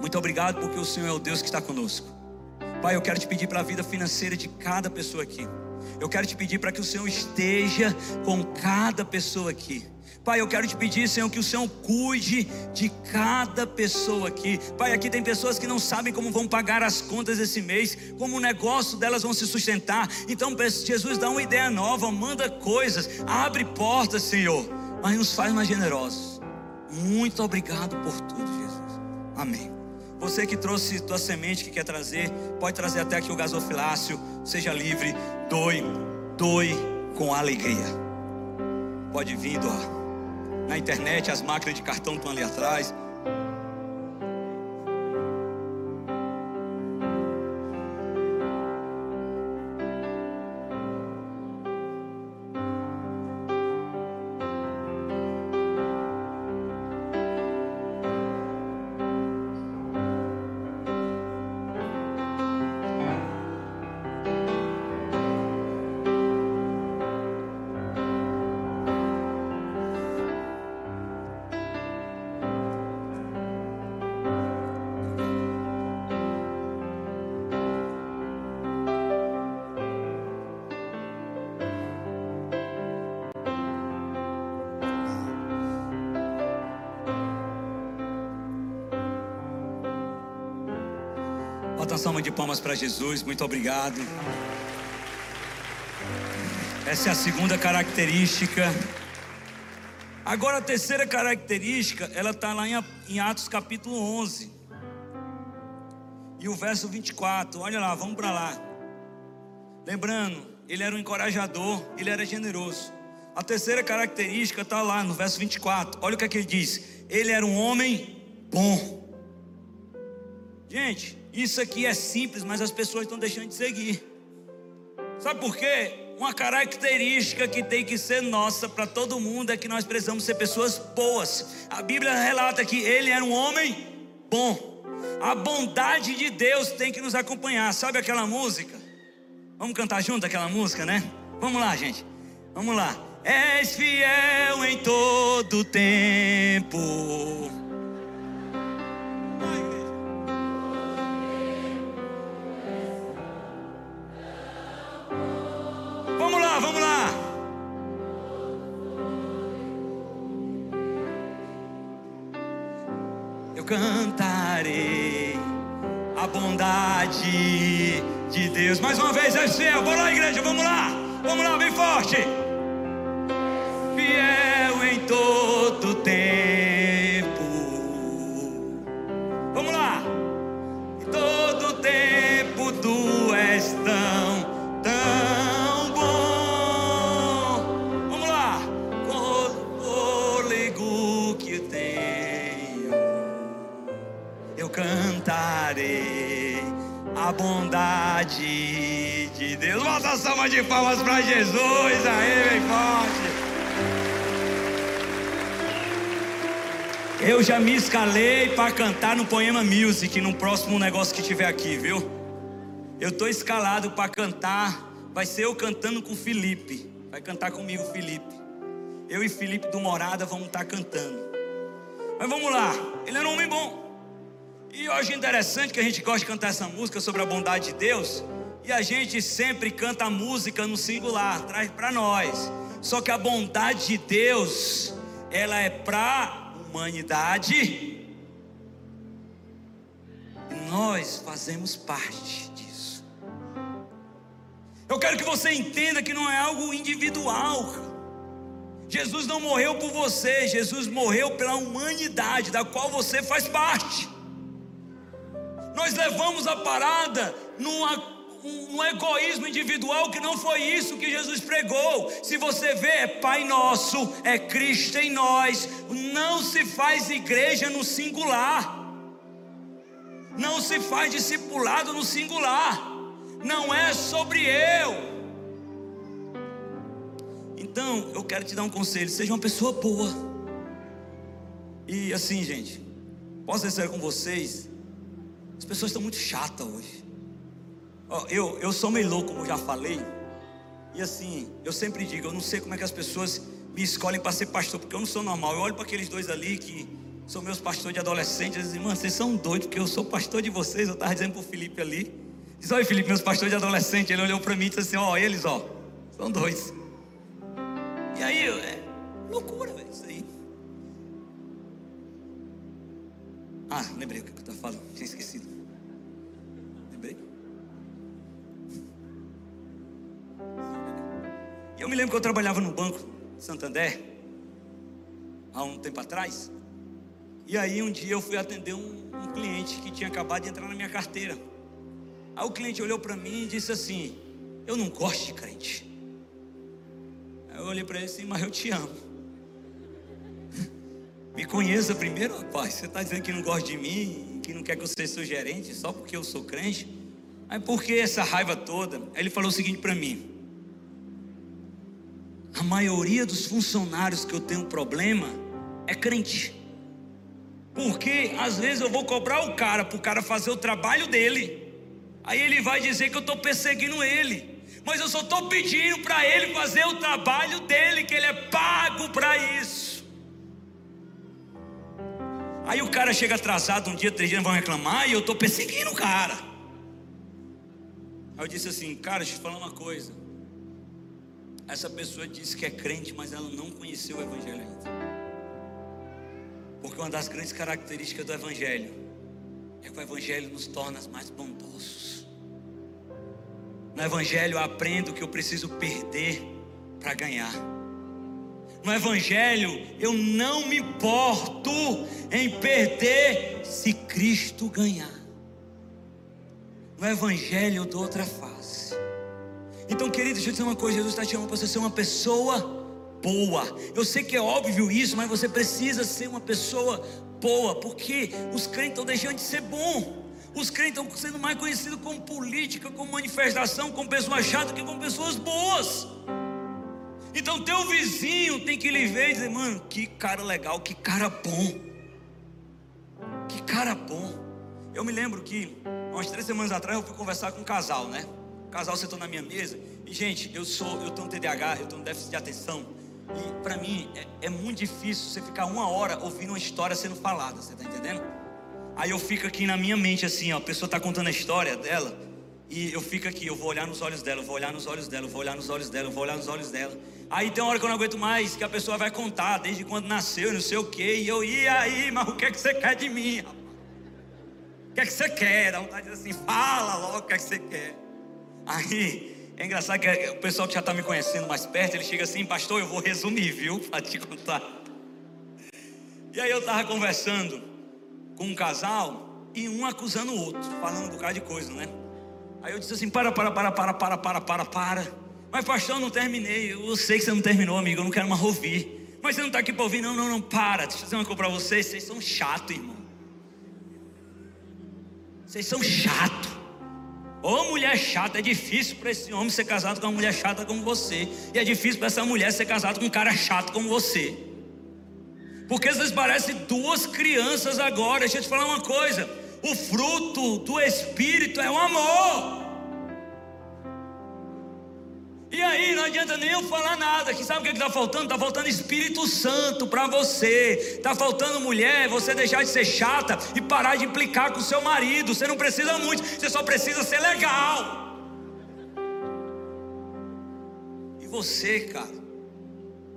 Muito obrigado porque o Senhor é o Deus que está conosco. Pai, eu quero te pedir para a vida financeira de cada pessoa aqui. Eu quero te pedir para que o Senhor esteja com cada pessoa aqui. Pai, eu quero te pedir, Senhor, que o Senhor cuide de cada pessoa aqui. Pai, aqui tem pessoas que não sabem como vão pagar as contas esse mês, como o negócio delas vão se sustentar. Então, Jesus dá uma ideia nova, manda coisas, abre portas, Senhor, mas nos faz mais generosos. Muito obrigado por tudo, Jesus. Amém. Você que trouxe tua semente que quer trazer, pode trazer até aqui o gasofilácio. Seja livre, doe, doe com alegria. Pode vir, doar na internet, as máquinas de cartão estão ali atrás. De palmas para Jesus, muito obrigado. Essa é a segunda característica. Agora a terceira característica, ela está lá em Atos capítulo 11. E o verso 24, olha lá, vamos para lá. Lembrando, ele era um encorajador, ele era generoso. A terceira característica está lá no verso 24. Olha o que, é que ele diz: ele era um homem bom. Gente, isso aqui é simples, mas as pessoas estão deixando de seguir. Sabe por quê? Uma característica que tem que ser nossa para todo mundo é que nós precisamos ser pessoas boas. A Bíblia relata que ele era um homem bom. A bondade de Deus tem que nos acompanhar. Sabe aquela música? Vamos cantar junto aquela música, né? Vamos lá, gente. Vamos lá. És fiel em todo tempo vamos lá. Eu cantarei a bondade de Deus. Mais uma vez, é fiel. Bora lá, igreja, vamos lá. Vamos lá, bem forte. De Deus. Bota salva de palmas para Jesus aí, bem forte. Eu já me escalei para cantar no Poema Music, no próximo negócio que tiver aqui, viu? Eu tô escalado para cantar. Vai ser eu cantando com o Felipe. Vai cantar comigo, Felipe. Eu e Felipe do Morada vamos estar tá cantando. Mas vamos lá. Ele era um homem bom. E eu acho interessante que a gente gosta de cantar essa música sobre a bondade de Deus. E a gente sempre canta a música no singular, traz para nós. Só que a bondade de Deus, ela é para humanidade. E nós fazemos parte disso. Eu quero que você entenda que não é algo individual. Jesus não morreu por você, Jesus morreu pela humanidade da qual você faz parte. Nós levamos a parada numa um, egoísmo individual que não foi isso que Jesus pregou. Se você vê, é Pai Nosso, é Cristo em nós. Não se faz igreja no singular. Não se faz discipulado no singular. Não é sobre eu. Então, eu quero te dar um conselho: seja uma pessoa boa. E assim, gente, posso ser com vocês? As pessoas estão muito chatas hoje. Oh, eu, eu sou meio louco, como já falei. E assim, eu sempre digo, eu não sei como é que as pessoas me escolhem para ser pastor, porque eu não sou normal. Eu olho para aqueles dois ali que são meus pastores de adolescentes, e dizem, mano, vocês são doidos, porque eu sou pastor de vocês. Eu estava dizendo para o Felipe ali. Diz, olha, Felipe, meus pastores de adolescente. Ele olhou para mim e disse assim: ó, eles, ó, são dois. E aí, é loucura, velho, isso aí. Ah, lembrei o que eu estava falando, tinha esquecido. Eu me lembro que eu trabalhava no Banco Santander, há um tempo atrás. E aí um dia eu fui atender um, um cliente que tinha acabado de entrar na minha carteira. Aí o cliente olhou para mim e disse assim: Eu não gosto de crente. Aí eu olhei para ele assim, mas eu te amo. Me conheça primeiro, rapaz. Você está dizendo que não gosta de mim, que não quer que eu seja seu gerente só porque eu sou crente? Aí por que essa raiva toda? Aí ele falou o seguinte para mim: a maioria dos funcionários que eu tenho problema é crente. Porque às vezes eu vou cobrar o cara para o cara fazer o trabalho dele. Aí ele vai dizer que eu estou perseguindo ele. Mas eu só estou pedindo para ele fazer o trabalho dele, que ele é pago para isso. Aí o cara chega atrasado um dia, três dias, vão reclamar e eu estou perseguindo o cara. Aí eu disse assim, cara, deixa eu te falar uma coisa. Essa pessoa disse que é crente, mas ela não conheceu o Evangelho ainda. Porque uma das grandes características do Evangelho é que o Evangelho nos torna mais bondosos. No Evangelho eu aprendo que eu preciso perder para ganhar. No Evangelho eu não me importo em perder se Cristo ganhar. No Evangelho eu dou outra face. Então, querido, deixa eu dizer uma coisa: Jesus está te chamando para você ser uma pessoa boa. Eu sei que é óbvio isso, mas você precisa ser uma pessoa boa, porque os crentes estão deixando de ser bom. Os crentes estão sendo mais conhecidos como política, como manifestação, como pessoas chatas que como pessoas boas. Então teu vizinho tem que lhe ver e dizer, mano, que cara legal, que cara bom. Que cara bom. Eu me lembro que umas três semanas atrás eu fui conversar com um casal, né? O casal sentou na minha mesa. E, gente, eu sou, eu tenho TDAH, eu tenho um déficit de atenção. E para mim é, é, muito difícil você ficar uma hora ouvindo uma história sendo falada, você tá entendendo? Aí eu fico aqui na minha mente assim, ó, a pessoa tá contando a história dela, e eu fico aqui, eu vou olhar nos olhos dela, eu vou olhar nos olhos dela, eu vou olhar nos olhos dela, eu vou olhar nos olhos dela. Aí tem uma hora que eu não aguento mais, que a pessoa vai contar desde quando nasceu, não sei o quê, e eu, e aí, mas o que é que você quer de mim, rapaz? O que é que você quer? Dá vontade de dizer assim, fala logo o que é que você quer. Aí, é engraçado que o pessoal que já está me conhecendo mais perto, ele chega assim, pastor, eu vou resumir, viu, para te contar. E aí eu estava conversando com um casal e um acusando o outro, falando um bocado de coisa, né? Aí eu disse assim: para, para, para, para, para, para, para, para. Mas, pastor, eu não terminei. Eu sei que você não terminou, amigo. Eu não quero mais ouvir. Mas você não está aqui para ouvir? Não, não, não, para. Deixa eu dizer uma coisa para vocês: vocês são chato, irmão. Vocês são chato. Ô mulher chata, é difícil para esse homem ser casado com uma mulher chata como você. E é difícil para essa mulher ser casada com um cara chato como você. Porque vocês parecem duas crianças agora. Deixa eu te falar uma coisa o fruto do Espírito é o amor. E aí não adianta nem eu falar nada, que sabe o que está faltando? Está faltando Espírito Santo para você. Está faltando mulher, você deixar de ser chata e parar de implicar com o seu marido. Você não precisa muito, você só precisa ser legal. E você, cara,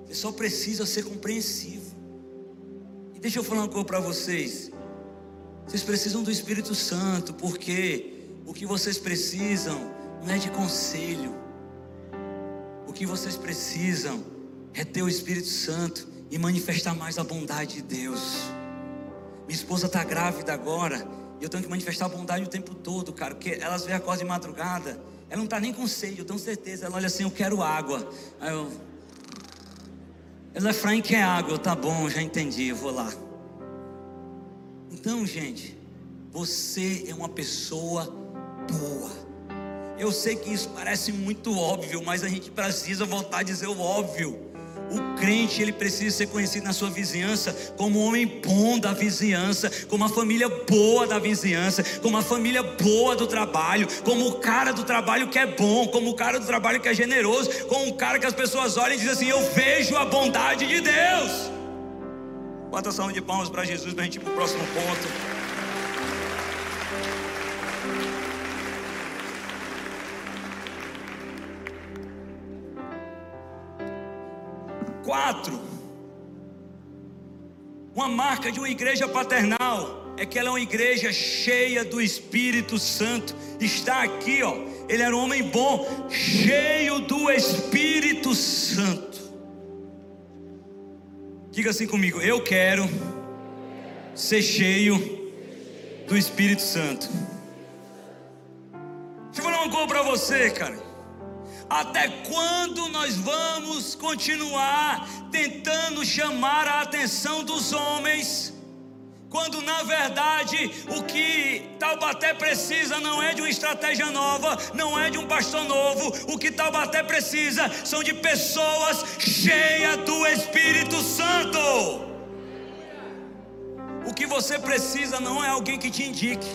você só precisa ser compreensivo. E deixa eu falar uma coisa para vocês. Vocês precisam do Espírito Santo, porque o que vocês precisam não é de conselho. O que vocês precisam é ter o Espírito Santo e manifestar mais a bondade de Deus. Minha esposa está grávida agora e eu tenho que manifestar a bondade o tempo todo, cara, porque elas vêm a de madrugada, ela não está nem com sede, eu tenho certeza. Ela olha assim: Eu quero água. Aí eu. Ela é Frank quer água, eu, tá bom, já entendi, eu vou lá. Então, gente, você é uma pessoa boa. Eu sei que isso parece muito óbvio, mas a gente precisa voltar a dizer o óbvio. O crente ele precisa ser conhecido na sua vizinhança como um homem bom da vizinhança, como uma família boa da vizinhança, como uma família boa do trabalho, como o cara do trabalho que é bom, como o cara do trabalho que é generoso, como o cara que as pessoas olham e dizem assim: Eu vejo a bondade de Deus. Bota ação de palmas para Jesus para a gente ir para o próximo ponto. Quatro, uma marca de uma igreja paternal é que ela é uma igreja cheia do Espírito Santo. Está aqui, ó. Ele era um homem bom, cheio do Espírito Santo. Diga assim comigo: Eu quero ser cheio do Espírito Santo. Deixa eu falar uma coisa para você, cara. Até quando nós vamos continuar tentando chamar a atenção dos homens? Quando na verdade o que Taubaté precisa não é de uma estratégia nova, não é de um pastor novo, o que Taubaté precisa são de pessoas cheias do Espírito Santo. O que você precisa não é alguém que te indique.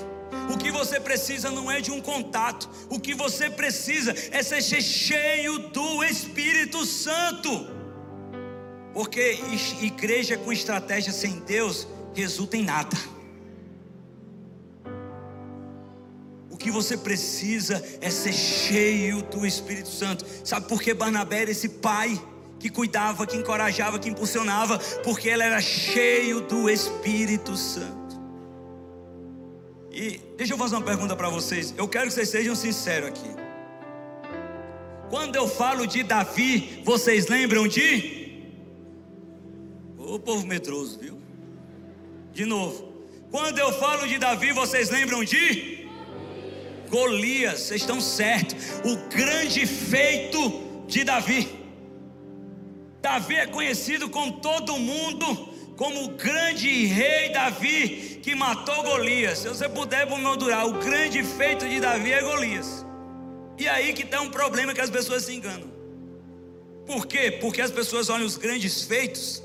O que você precisa não é de um contato, o que você precisa é ser cheio do Espírito Santo. Porque igreja com estratégia sem Deus resulta em nada. O que você precisa é ser cheio do Espírito Santo. Sabe por que Barnabé era esse pai que cuidava, que encorajava, que impulsionava? Porque ele era cheio do Espírito Santo. E deixa eu fazer uma pergunta para vocês. Eu quero que vocês sejam sinceros aqui. Quando eu falo de Davi, vocês lembram de? Ô povo medroso, viu? De novo. Quando eu falo de Davi, vocês lembram de? Golias, vocês estão certos. O grande feito de Davi. Davi é conhecido com todo mundo como o grande rei Davi que matou Golias. Se você puder moldurar, o grande feito de Davi é Golias. E aí que está um problema que as pessoas se enganam. Por quê? Porque as pessoas olham os grandes feitos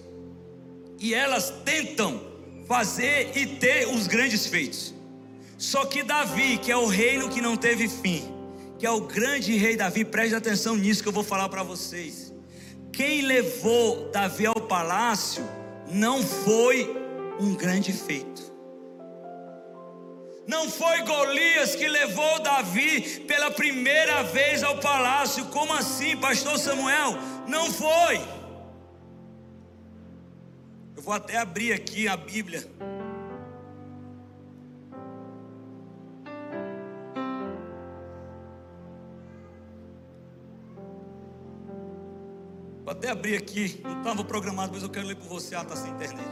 e elas tentam fazer e ter os grandes feitos. Só que Davi, que é o reino que não teve fim, que é o grande rei Davi, preste atenção nisso que eu vou falar para vocês. Quem levou Davi ao palácio não foi um grande feito. Não foi Golias que levou Davi pela primeira vez ao palácio. Como assim, pastor Samuel? Não foi. Eu vou até abrir aqui a Bíblia. Vou até abrir aqui, não estava programado, mas eu quero ler por você, ah, está sem internet.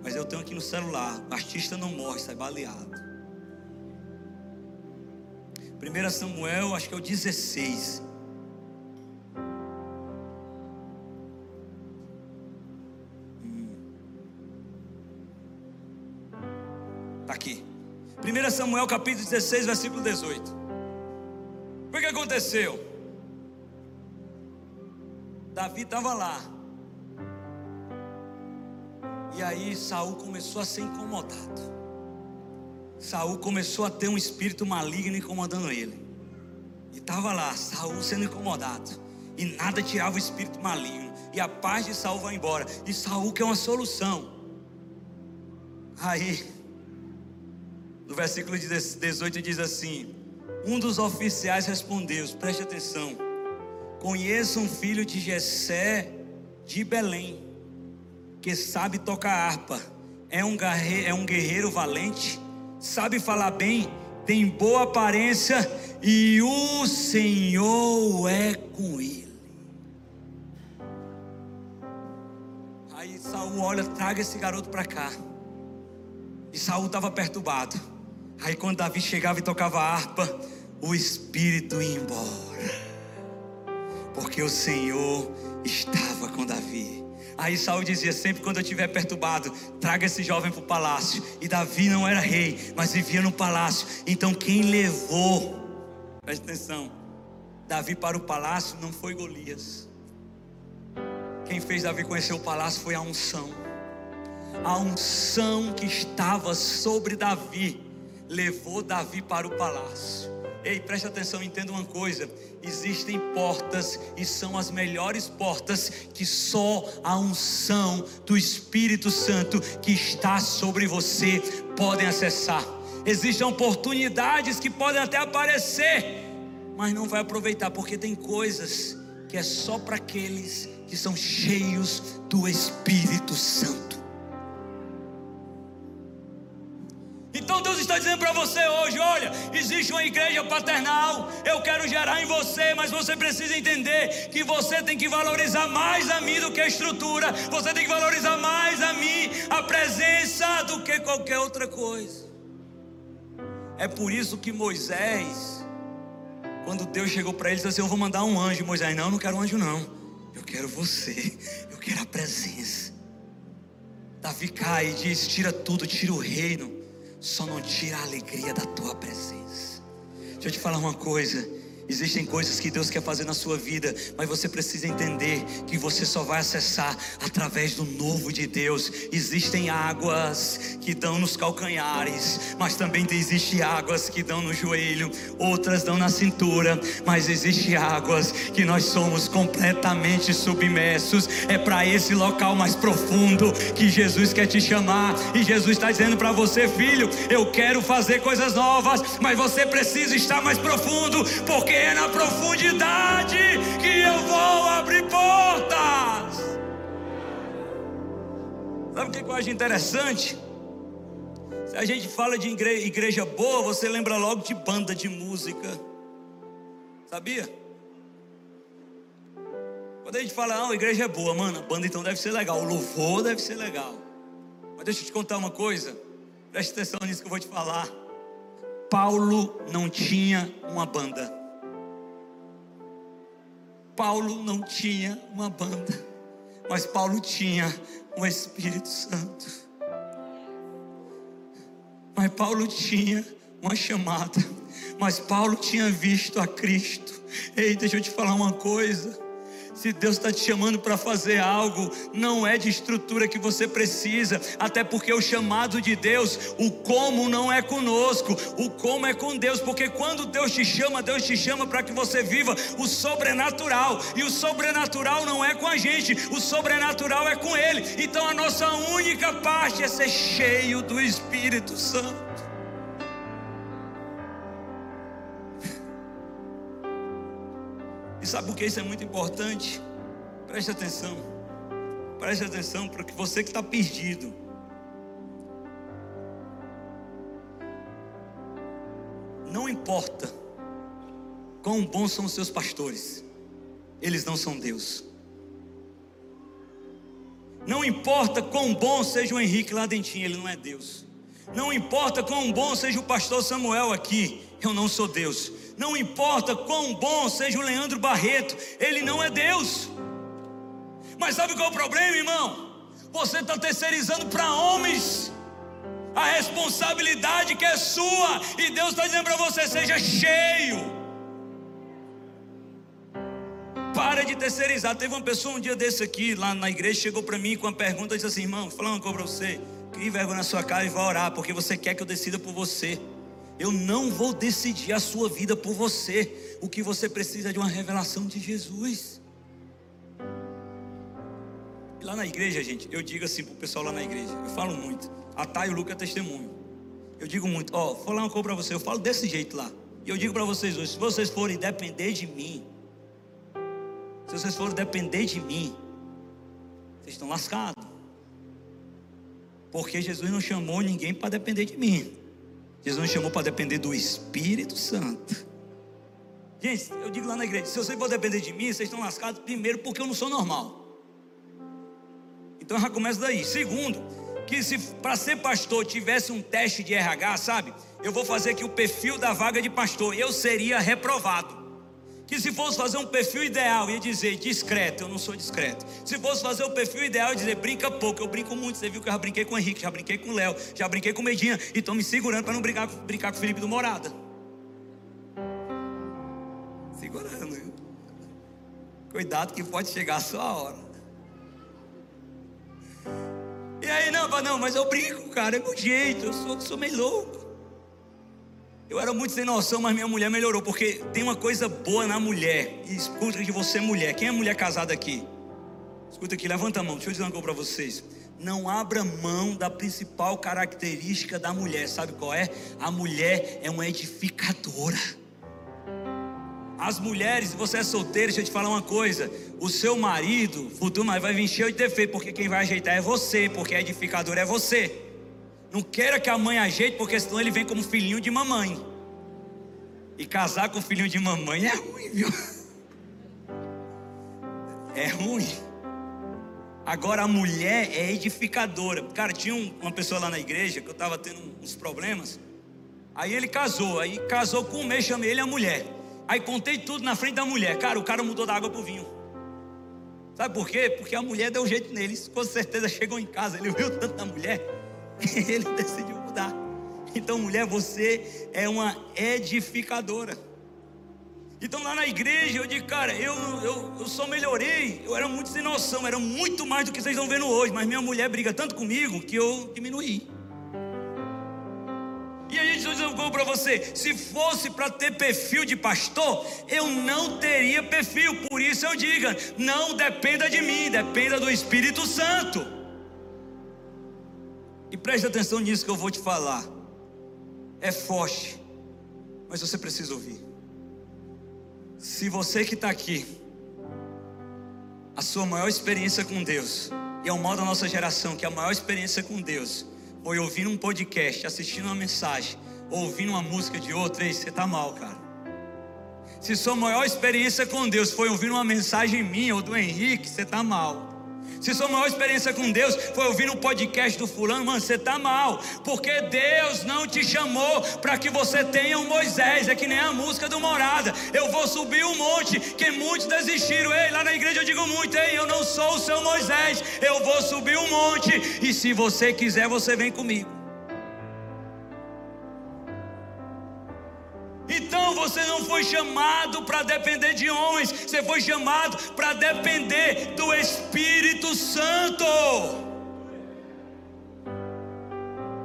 Mas eu tenho aqui no celular, artista não morre, sai baleado. 1 Samuel, acho que é o 16. Samuel capítulo 16, versículo 18. O que aconteceu? Davi estava lá. E aí Saul começou a ser incomodado. Saul começou a ter um espírito maligno incomodando ele. E estava lá, Saul sendo incomodado. E nada tirava o espírito maligno. E a paz de Saul vai embora. E Saul quer uma solução. Aí, no versículo 18 diz assim: Um dos oficiais respondeu, preste atenção. Conheço um filho de Jessé de Belém, que sabe tocar harpa, é um, guerreiro, é um guerreiro valente, sabe falar bem tem boa aparência e o Senhor é com ele. Aí Saul olha, traga esse garoto para cá. E Saul estava perturbado. Aí quando Davi chegava e tocava a harpa, o espírito ia embora. Porque o Senhor estava com Davi. Aí Saul dizia: sempre quando eu estiver perturbado, traga esse jovem para o palácio. E Davi não era rei, mas vivia no palácio. Então quem levou, preste atenção, Davi para o palácio não foi Golias. Quem fez Davi conhecer o palácio foi a unção. A unção que estava sobre Davi levou Davi para o palácio. Ei, preste atenção, entenda uma coisa: existem portas e são as melhores portas que só a unção do Espírito Santo que está sobre você podem acessar. Existem oportunidades que podem até aparecer, mas não vai aproveitar porque tem coisas que é só para aqueles que são cheios do Espírito Santo. Deus está dizendo para você hoje: olha, existe uma igreja paternal, eu quero gerar em você, mas você precisa entender que você tem que valorizar mais a mim do que a estrutura, você tem que valorizar mais a mim, a presença, do que qualquer outra coisa. É por isso que Moisés, quando Deus chegou para ele, disse assim: Eu vou mandar um anjo. Moisés, não, eu não quero um anjo, não, eu quero você, eu quero a presença. Davi cai e diz: Tira tudo, tira o reino só não tira a alegria da tua presença. Deixa eu te falar uma coisa. Existem coisas que Deus quer fazer na sua vida, mas você precisa entender que você só vai acessar através do novo de Deus. Existem águas que dão nos calcanhares, mas também existem águas que dão no joelho, outras dão na cintura, mas existem águas que nós somos completamente submersos. É para esse local mais profundo que Jesus quer te chamar, e Jesus está dizendo para você, filho, eu quero fazer coisas novas, mas você precisa estar mais profundo, porque na profundidade que eu vou abrir portas. Sabe o que eu acho interessante? Se a gente fala de igreja, igreja boa, você lembra logo de banda de música. Sabia? Quando a gente fala, ah, a igreja é boa, mano, a banda então deve ser legal, o louvor deve ser legal. Mas deixa eu te contar uma coisa, preste atenção nisso que eu vou te falar. Paulo não tinha uma banda. Paulo não tinha uma banda, mas Paulo tinha o Espírito Santo. Mas Paulo tinha uma chamada, mas Paulo tinha visto a Cristo. Ei, deixa eu te falar uma coisa. Se Deus está te chamando para fazer algo, não é de estrutura que você precisa, até porque o chamado de Deus, o como não é conosco, o como é com Deus, porque quando Deus te chama, Deus te chama para que você viva o sobrenatural, e o sobrenatural não é com a gente, o sobrenatural é com Ele. Então a nossa única parte é ser cheio do Espírito Santo. Sabe por que isso é muito importante? Preste atenção. Preste atenção para que você que está perdido. Não importa quão bons são os seus pastores, eles não são Deus. Não importa quão bom seja o Henrique lá ele não é Deus. Não importa quão bom seja o pastor Samuel aqui, eu não sou Deus. Não importa quão bom seja o Leandro Barreto, ele não é Deus. Mas sabe qual é o problema, irmão? Você está terceirizando para homens a responsabilidade que é sua, e Deus está dizendo para você: seja cheio. Para de terceirizar. Teve uma pessoa um dia desse aqui, lá na igreja, chegou para mim com uma pergunta: disse assim, irmão, vou falar uma coisa para você. Crie vergonha na sua cara e vá orar, porque você quer que eu decida por você. Eu não vou decidir a sua vida por você. O que você precisa é de uma revelação de Jesus. E lá na igreja, gente, eu digo assim pro pessoal lá na igreja, eu falo muito. A Thay e o Luca é testemunho. Eu digo muito, ó, vou falar uma coisa para você, eu falo desse jeito lá. E eu digo para vocês hoje, se vocês forem depender de mim, se vocês forem depender de mim, vocês estão lascados. Porque Jesus não chamou ninguém para depender de mim. Jesus nos chamou para depender do Espírito Santo. Gente, eu digo lá na igreja: se vocês for depender de mim, vocês estão lascados, primeiro, porque eu não sou normal. Então já começa daí. Segundo, que se para ser pastor tivesse um teste de RH, sabe? Eu vou fazer aqui o perfil da vaga de pastor, eu seria reprovado que se fosse fazer um perfil ideal, ia dizer discreto, eu não sou discreto. Se fosse fazer o perfil ideal, ia dizer brinca pouco, eu brinco muito. Você viu que eu já brinquei com o Henrique, já brinquei com o Léo, já brinquei com o Medinha, e estou me segurando para não brincar, brincar com o Felipe do Morada. Segurando, viu? Cuidado que pode chegar a sua hora. E aí, não, não, mas eu brinco, cara, é meu jeito, eu sou, sou meio louco. Eu era muito sem noção, mas minha mulher melhorou, porque tem uma coisa boa na mulher. E escuta que você é mulher. Quem é mulher casada aqui? Escuta aqui, levanta a mão. Deixa eu dizer uma coisa para vocês. Não abra mão da principal característica da mulher. Sabe qual é? A mulher é uma edificadora. As mulheres, você é solteiro, deixa eu te falar uma coisa: o seu marido, futuro vai vir cheio de defeito, porque quem vai ajeitar é você, porque a edificadora é você. Não queira que a mãe ajeite, porque senão ele vem como filhinho de mamãe. E casar com filhinho de mamãe é ruim, viu? É ruim. Agora a mulher é edificadora. Cara, tinha uma pessoa lá na igreja que eu estava tendo uns problemas. Aí ele casou, aí casou com um mês, chamei ele a mulher. Aí contei tudo na frente da mulher. Cara, o cara mudou da água pro vinho. Sabe por quê? Porque a mulher deu jeito neles. Com certeza chegou em casa, ele viu tanto da mulher. ele decidiu mudar. Então, mulher, você é uma edificadora. Então, lá na igreja, eu digo, cara, eu, eu, eu só melhorei. Eu era muito sem noção, era muito mais do que vocês estão vendo hoje. Mas minha mulher briga tanto comigo que eu diminuí. E a gente algo para você: se fosse para ter perfil de pastor, eu não teria perfil. Por isso eu digo: não dependa de mim, dependa do Espírito Santo. E preste atenção nisso que eu vou te falar. É forte, mas você precisa ouvir. Se você que está aqui, a sua maior experiência com Deus, e é o mal da nossa geração, que a maior experiência com Deus foi ouvindo um podcast, assistindo uma mensagem, ouvindo uma música de outra, aí você está mal, cara. Se sua maior experiência com Deus foi ouvir uma mensagem minha ou do Henrique, você está mal. Se sua maior experiência com Deus foi ouvir um podcast do fulano, mano, você está mal. Porque Deus não te chamou para que você tenha um Moisés. É que nem a música do Morada. Eu vou subir um monte que muitos desistiram. Ei, lá na igreja eu digo muito, ei, eu não sou o seu Moisés. Eu vou subir um monte. E se você quiser, você vem comigo. Você não foi chamado para depender de homens, você foi chamado para depender do Espírito Santo.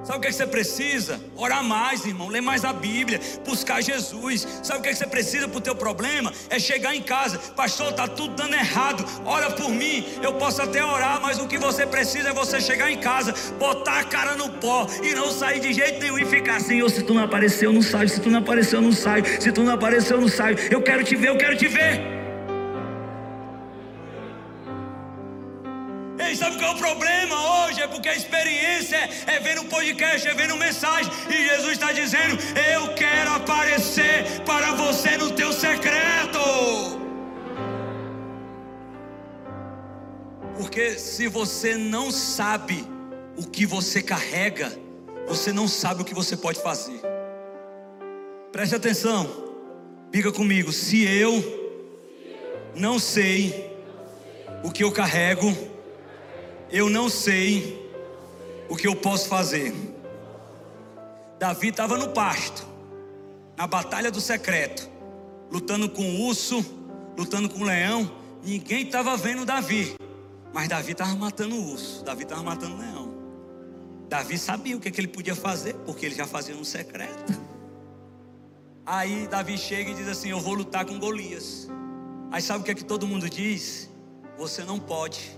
Sabe o que, é que você precisa? Orar mais, irmão, ler mais a Bíblia, buscar Jesus. Sabe o que, é que você precisa para o teu problema? É chegar em casa, pastor, está tudo dando errado. Ora por mim, eu posso até orar, mas o que você precisa é você chegar em casa, botar a cara no pó e não sair de jeito nenhum e ficar assim. Ou se tu não apareceu, não sai. Se tu não apareceu, não sai. Se tu não apareceu, não sai. Eu quero te ver, eu quero te ver. Experiência é ver no podcast, é ver no mensagem. E Jesus está dizendo: Eu quero aparecer para você no teu secreto. Porque se você não sabe o que você carrega, você não sabe o que você pode fazer. Preste atenção, diga comigo: se eu não sei o que eu carrego, eu não sei o que eu posso fazer. Davi estava no pasto, na batalha do secreto, lutando com o urso, lutando com o leão. Ninguém estava vendo Davi, mas Davi estava matando o urso, Davi estava matando o leão. Davi sabia o que, que ele podia fazer, porque ele já fazia no secreto. Aí Davi chega e diz assim: Eu vou lutar com Golias. Aí sabe o que é que todo mundo diz? Você não pode.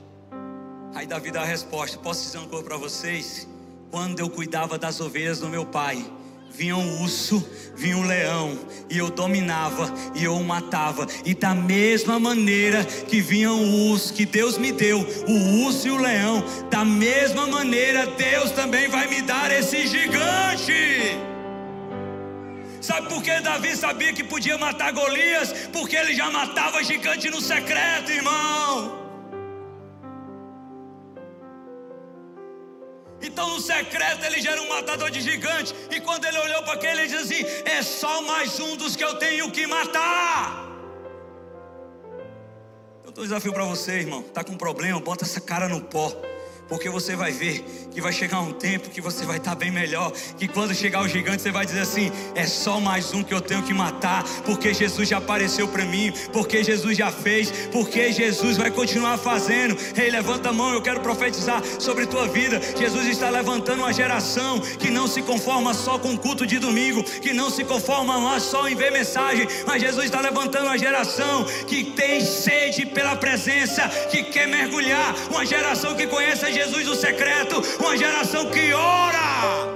Aí Davi dá a resposta: Posso dizer uma coisa para vocês? Quando eu cuidava das ovelhas do meu pai, vinha um urso, vinha um leão, e eu dominava e eu o matava. E da mesma maneira que vinha um urso que Deus me deu, o urso e o leão, da mesma maneira Deus também vai me dar esse gigante. Sabe por que Davi sabia que podia matar Golias? Porque ele já matava gigante no secreto, irmão. Então no secreto ele já era um matador de gigante. E quando ele olhou para aquele, ele disse assim: É só mais um dos que eu tenho que matar. Eu dou um desafio para você, irmão. Tá com problema? Bota essa cara no pó. Porque você vai ver que vai chegar um tempo que você vai estar bem melhor. Que quando chegar o gigante, você vai dizer assim: é só mais um que eu tenho que matar. Porque Jesus já apareceu para mim. Porque Jesus já fez. Porque Jesus vai continuar fazendo. Ei, levanta a mão, eu quero profetizar sobre tua vida. Jesus está levantando uma geração que não se conforma só com culto de domingo. Que não se conforma mais só em ver mensagem. Mas Jesus está levantando uma geração que tem sede pela presença. Que quer mergulhar. Uma geração que conhece a Jesus do secreto, uma geração que ora.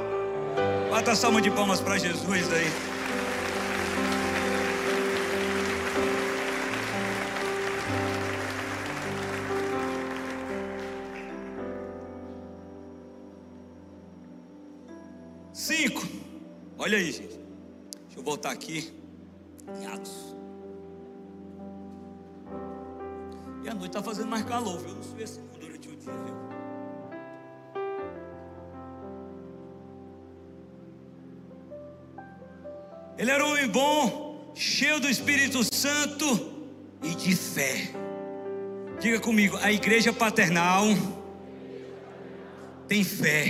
Bata a salva de palmas para Jesus aí. Cinco. Olha aí, gente. Deixa eu voltar aqui. Em Atos. E a noite está fazendo mais calor, viu? Não sei se durante o dia, viu? Ele era um homem bom, cheio do Espírito Santo e de fé. Diga comigo, a igreja paternal tem fé.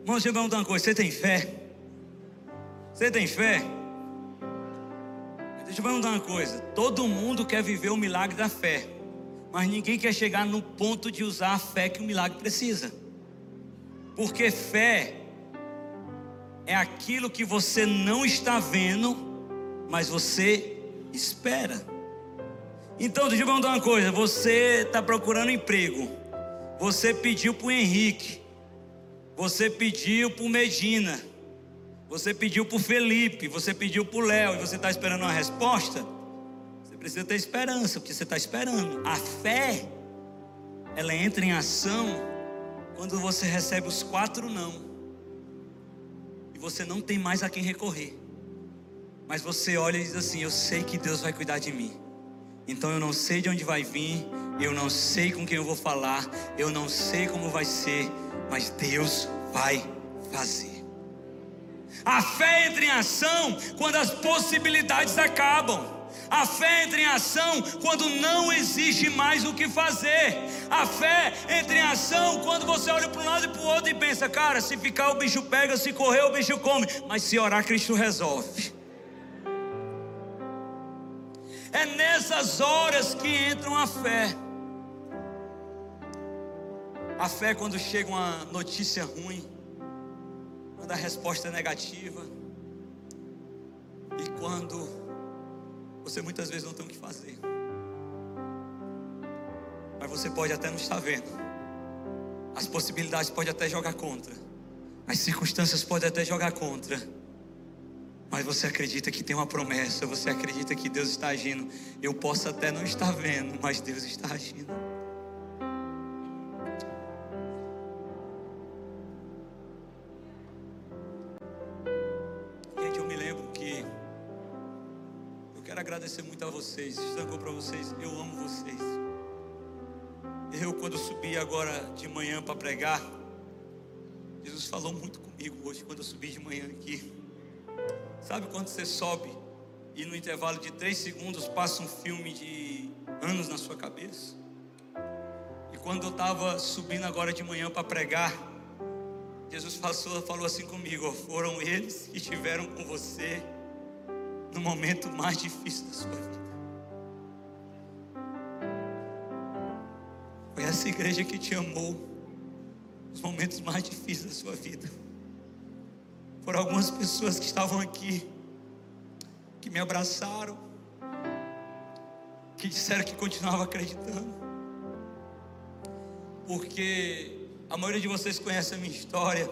Irmão, deixa eu perguntar uma coisa: você tem fé? Você tem fé? Deixa eu perguntar uma coisa: todo mundo quer viver o milagre da fé, mas ninguém quer chegar no ponto de usar a fé que o milagre precisa, porque fé é aquilo que você não está vendo, mas você espera. Então, deixa eu perguntar uma coisa: você está procurando emprego, você pediu para o Henrique, você pediu para o Medina, você pediu para o Felipe, você pediu para o Léo. E você está esperando uma resposta? Você precisa ter esperança, porque você está esperando. A fé, ela entra em ação quando você recebe os quatro não e você não tem mais a quem recorrer. Mas você olha e diz assim: Eu sei que Deus vai cuidar de mim. Então eu não sei de onde vai vir, eu não sei com quem eu vou falar, eu não sei como vai ser, mas Deus vai fazer. A fé entra em ação quando as possibilidades acabam. A fé entra em ação quando não existe mais o que fazer. A fé entra em ação quando você olha para um lado e para o outro e pensa, cara, se ficar o bicho pega, se correr o bicho come. Mas se orar, Cristo resolve. É nessas horas que entram a fé. A fé é quando chega uma notícia ruim, quando a resposta é negativa e quando você muitas vezes não tem o que fazer. Mas você pode até não estar vendo. As possibilidades podem até jogar contra. As circunstâncias podem até jogar contra. Mas você acredita que tem uma promessa, você acredita que Deus está agindo. Eu posso até não estar vendo, mas Deus está agindo. Agradecer muito a vocês. Estancou para vocês. Eu amo vocês. Eu, quando subi agora de manhã para pregar, Jesus falou muito comigo hoje, quando eu subi de manhã aqui. Sabe quando você sobe e no intervalo de três segundos passa um filme de anos na sua cabeça? E quando eu estava subindo agora de manhã para pregar, Jesus falou, falou assim comigo: foram eles que estiveram com você no momento mais difícil da sua vida. Foi essa igreja que te amou nos momentos mais difíceis da sua vida. Foram algumas pessoas que estavam aqui, que me abraçaram, que disseram que continuavam acreditando. Porque a maioria de vocês conhece a minha história,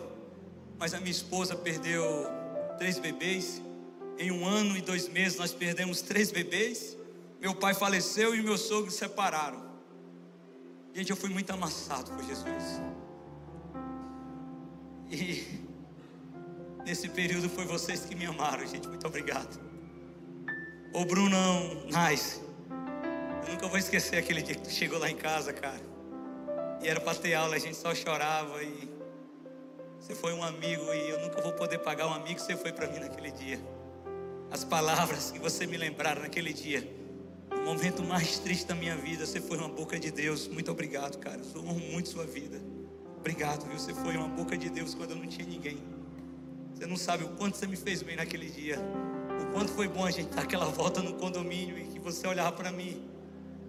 mas a minha esposa perdeu três bebês. Em um ano e dois meses nós perdemos três bebês. Meu pai faleceu e meu sogro se separaram. Gente, eu fui muito amassado por Jesus. E nesse período foi vocês que me amaram, gente. Muito obrigado. Ô Brunão, nice. Eu nunca vou esquecer aquele dia que tu chegou lá em casa, cara. E era para ter aula, a gente só chorava e você foi um amigo e eu nunca vou poder pagar um amigo que você foi para mim naquele dia. As palavras que você me lembraram naquele dia no momento mais triste da minha vida, você foi uma boca de Deus. Muito obrigado, cara. Eu honro muito sua vida. Obrigado, viu? Você foi uma boca de Deus quando eu não tinha ninguém. Você não sabe o quanto você me fez bem naquele dia. O quanto foi bom a gente dar aquela volta no condomínio e que você olhava para mim.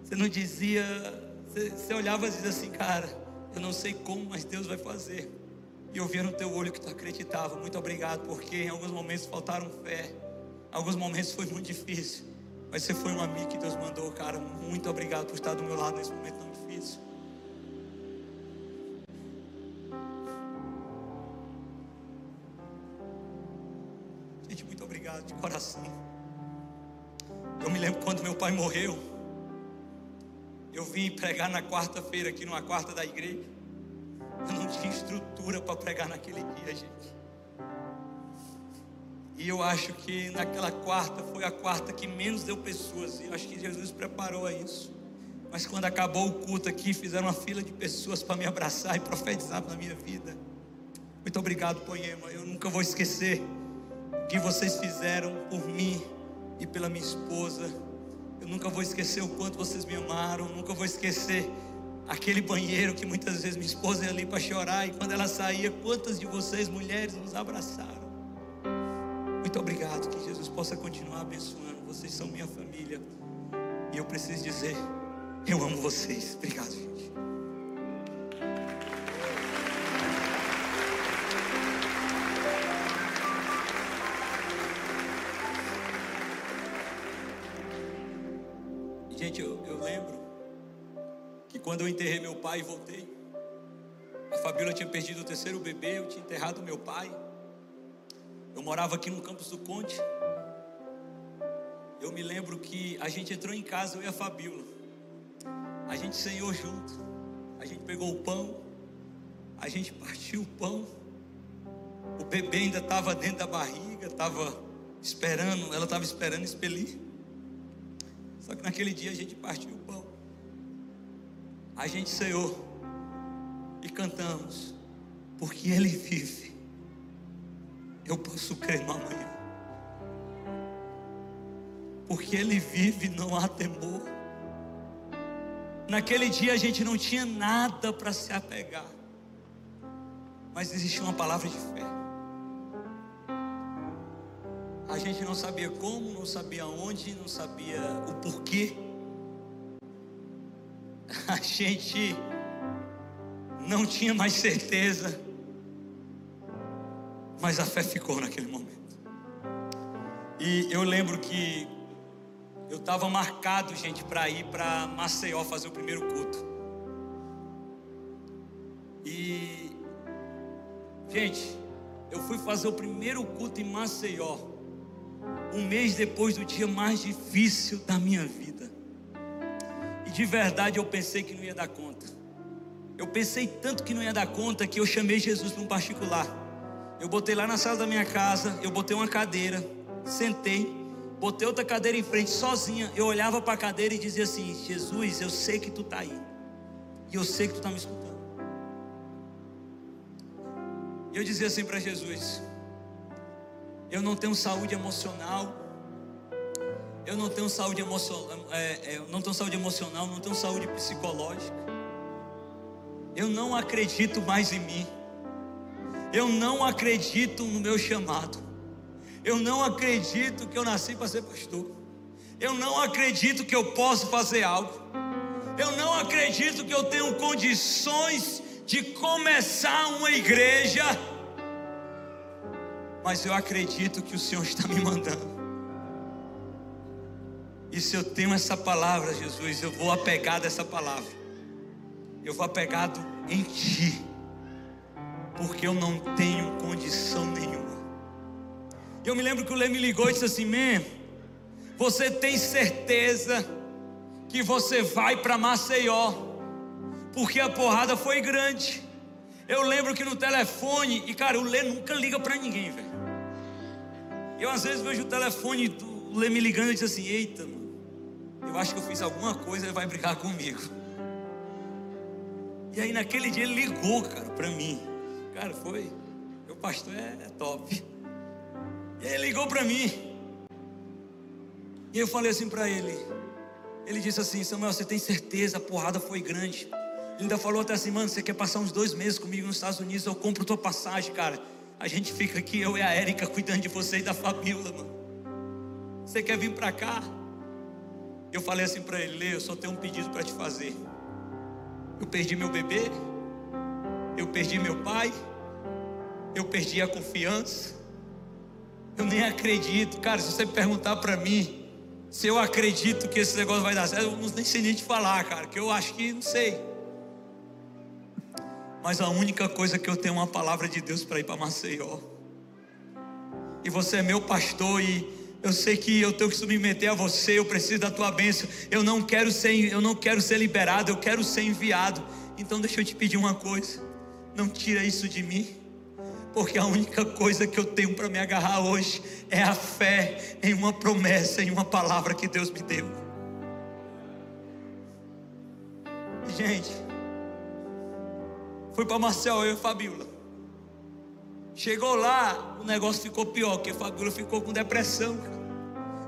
Você não dizia, você, você olhava e dizia assim, cara, eu não sei como, mas Deus vai fazer. E eu via no teu olho que tu acreditava. Muito obrigado, porque em alguns momentos faltaram fé. Alguns momentos foi muito difícil. Mas você foi um amigo que Deus mandou, cara. Muito obrigado por estar do meu lado nesse momento tão difícil. Gente, muito obrigado de coração. Eu me lembro quando meu pai morreu. Eu vim pregar na quarta-feira aqui numa quarta da igreja. Eu não tinha estrutura para pregar naquele dia, gente. E eu acho que naquela quarta foi a quarta que menos deu pessoas. E eu acho que Jesus preparou a isso. Mas quando acabou o culto aqui, fizeram uma fila de pessoas para me abraçar e profetizar na minha vida. Muito obrigado, Poema. Eu nunca vou esquecer o que vocês fizeram por mim e pela minha esposa. Eu nunca vou esquecer o quanto vocês me amaram. Nunca vou esquecer aquele banheiro que muitas vezes minha esposa ia ali para chorar. E quando ela saía, quantas de vocês, mulheres, nos abraçaram. Muito obrigado. Que Jesus possa continuar abençoando. Vocês são minha família. E eu preciso dizer: eu amo vocês. Obrigado, gente. Gente, eu, eu lembro que quando eu enterrei meu pai e voltei, a Fabíola tinha perdido o terceiro bebê, eu tinha enterrado meu pai. Eu morava aqui no campus do Conte. Eu me lembro que a gente entrou em casa, eu e a Fabíola. A gente senhou junto. A gente pegou o pão. A gente partiu o pão. O bebê ainda estava dentro da barriga, estava esperando, ela estava esperando expelir. Só que naquele dia a gente partiu o pão. A gente senhou e cantamos, porque Ele vive eu posso crer no amanhã. Porque Ele vive, não há temor. Naquele dia a gente não tinha nada para se apegar, mas existia uma palavra de fé. A gente não sabia como, não sabia onde, não sabia o porquê. A gente não tinha mais certeza mas a fé ficou naquele momento. E eu lembro que eu estava marcado, gente, para ir para Maceió fazer o primeiro culto. E, gente, eu fui fazer o primeiro culto em Maceió, um mês depois do dia mais difícil da minha vida. E de verdade eu pensei que não ia dar conta. Eu pensei tanto que não ia dar conta que eu chamei Jesus para um particular. Eu botei lá na sala da minha casa, eu botei uma cadeira, sentei, botei outra cadeira em frente sozinha. Eu olhava para a cadeira e dizia assim: Jesus, eu sei que tu está aí, e eu sei que tu está me escutando. E eu dizia assim para Jesus: Eu não tenho saúde emocional, eu não tenho saúde emocional, é, é, não tenho saúde emocional, não tenho saúde psicológica. Eu não acredito mais em mim. Eu não acredito no meu chamado. Eu não acredito que eu nasci para ser pastor. Eu não acredito que eu posso fazer algo. Eu não acredito que eu tenho condições de começar uma igreja. Mas eu acredito que o Senhor está me mandando. E se eu tenho essa palavra, Jesus, eu vou apegar dessa palavra. Eu vou apegado em Ti. Porque eu não tenho condição nenhuma. Eu me lembro que o Lê me ligou e disse assim: Man, você tem certeza que você vai para Maceió? Porque a porrada foi grande. Eu lembro que no telefone, e cara, o Lê nunca liga para ninguém, velho. Eu às vezes vejo o telefone do Lê me ligando e diz assim: Eita, mano, eu acho que eu fiz alguma coisa, ele vai brigar comigo. E aí naquele dia ele ligou, cara, para mim. Cara, foi. Meu pastor é, é top. E ele ligou para mim. E eu falei assim para ele. Ele disse assim: Samuel, você tem certeza? A porrada foi grande. Ele ainda falou até assim: Mano, você quer passar uns dois meses comigo nos Estados Unidos? Eu compro tua passagem, cara. A gente fica aqui, eu e a Érica, cuidando de você e da família, mano. Você quer vir para cá? Eu falei assim para ele: eu só tenho um pedido para te fazer. Eu perdi meu bebê, eu perdi meu pai, eu perdi a confiança. Eu nem acredito, cara. Se você perguntar para mim se eu acredito que esse negócio vai dar certo, eu não sei nem te falar, cara. Que eu acho que não sei. Mas a única coisa que eu tenho é uma palavra de Deus para ir para Maceió. E você é meu pastor e eu sei que eu tenho que submeter a você, eu preciso da tua bênção. Eu não quero ser, eu não quero ser liberado, eu quero ser enviado. Então deixa eu te pedir uma coisa. Não tira isso de mim porque a única coisa que eu tenho para me agarrar hoje é a fé em uma promessa, em uma palavra que Deus me deu. Gente, fui para Marcel, eu e Fabiola. Chegou lá, o negócio ficou pior, porque Fabiola ficou com depressão.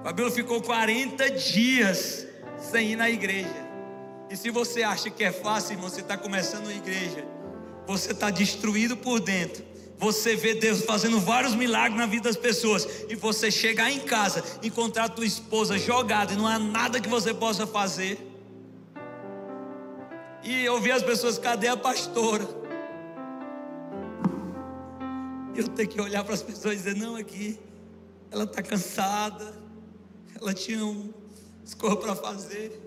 Fabiola ficou 40 dias sem ir na igreja. E se você acha que é fácil, irmão, você está começando uma igreja, você está destruído por dentro você vê Deus fazendo vários milagres na vida das pessoas, e você chegar em casa, encontrar a tua esposa jogada, e não há nada que você possa fazer, e ouvir as pessoas: cadê a pastora? Eu tenho que olhar para as pessoas e dizer: não, aqui, ela está cansada, ela tinha um escorro para fazer.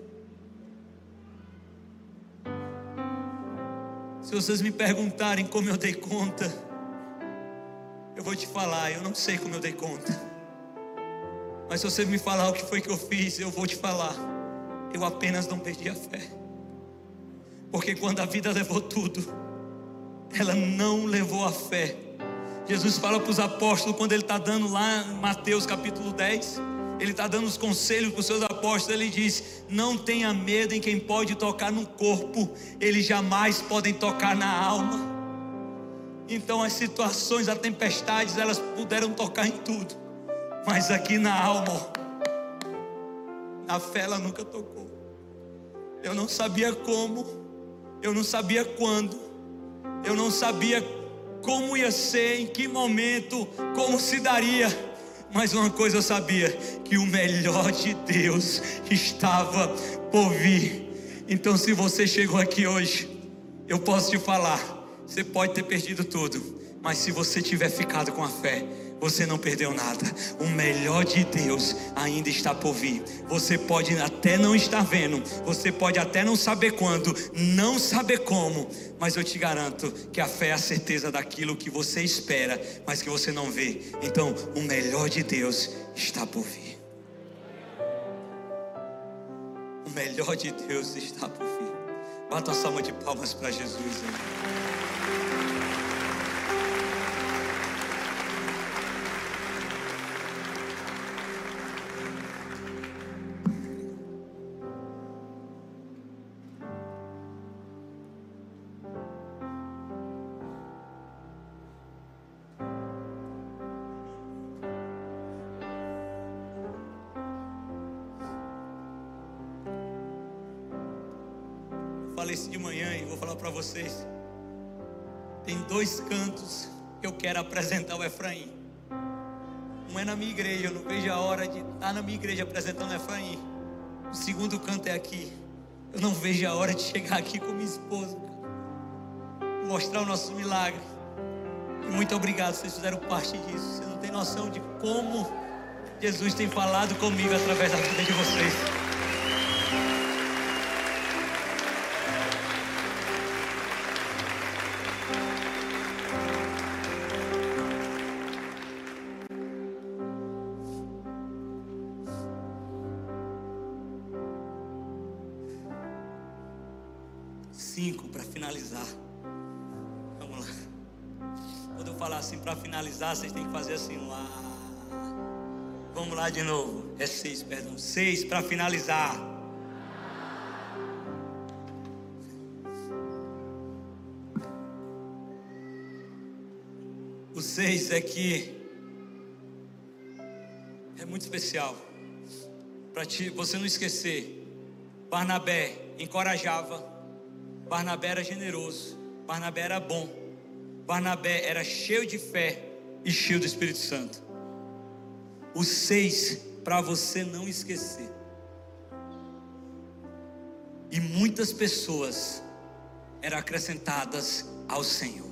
Se vocês me perguntarem como eu dei conta, eu vou te falar, eu não sei como eu dei conta. Mas se você me falar o que foi que eu fiz, eu vou te falar. Eu apenas não perdi a fé. Porque quando a vida levou tudo, ela não levou a fé. Jesus fala para os apóstolos, quando ele está dando lá Mateus capítulo 10, ele está dando os conselhos para os seus apóstolos. Ele diz: Não tenha medo em quem pode tocar no corpo, eles jamais podem tocar na alma. Então as situações, as tempestades, elas puderam tocar em tudo. Mas aqui na alma, na fé ela nunca tocou. Eu não sabia como, eu não sabia quando, eu não sabia como ia ser, em que momento, como se daria. Mas uma coisa eu sabia: que o melhor de Deus estava por vir. Então, se você chegou aqui hoje, eu posso te falar você pode ter perdido tudo, mas se você tiver ficado com a fé, você não perdeu nada. O melhor de Deus ainda está por vir. Você pode até não estar vendo, você pode até não saber quando, não saber como, mas eu te garanto que a fé é a certeza daquilo que você espera, mas que você não vê. Então, o melhor de Deus está por vir. O melhor de Deus está por vir. Bata a salva de palmas para Jesus. Hein? Para vocês. Tem dois cantos eu quero apresentar o Efraim. Não é na minha igreja, eu não vejo a hora de estar na minha igreja apresentando o Efraim. O segundo canto é aqui. Eu não vejo a hora de chegar aqui com minha esposa, mostrar o nosso milagre. Muito obrigado, vocês fizeram parte disso. Você não tem noção de como Jesus tem falado comigo através da vida de vocês. De novo. É seis, perdão. Seis para finalizar. O seis é que é muito especial. Para você não esquecer. Barnabé encorajava. Barnabé era generoso. Barnabé era bom. Barnabé era cheio de fé e cheio do Espírito Santo. O seis, para você não esquecer. E muitas pessoas eram acrescentadas ao Senhor.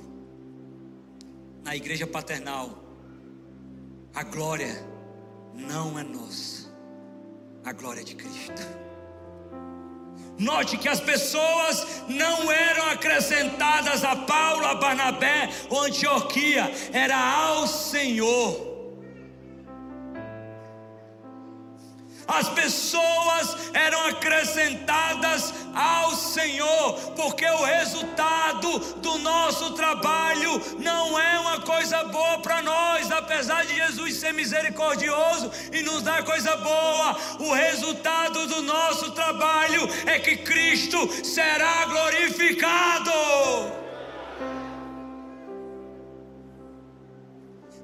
Na igreja paternal, a glória não é nossa, a glória é de Cristo. Note que as pessoas não eram acrescentadas a Paulo, a Barnabé ou Antioquia, era ao Senhor. As pessoas eram acrescentadas ao Senhor, porque o resultado do nosso trabalho não é uma coisa boa para nós, apesar de Jesus ser misericordioso e nos dar coisa boa, o resultado do nosso trabalho é que Cristo será glorificado.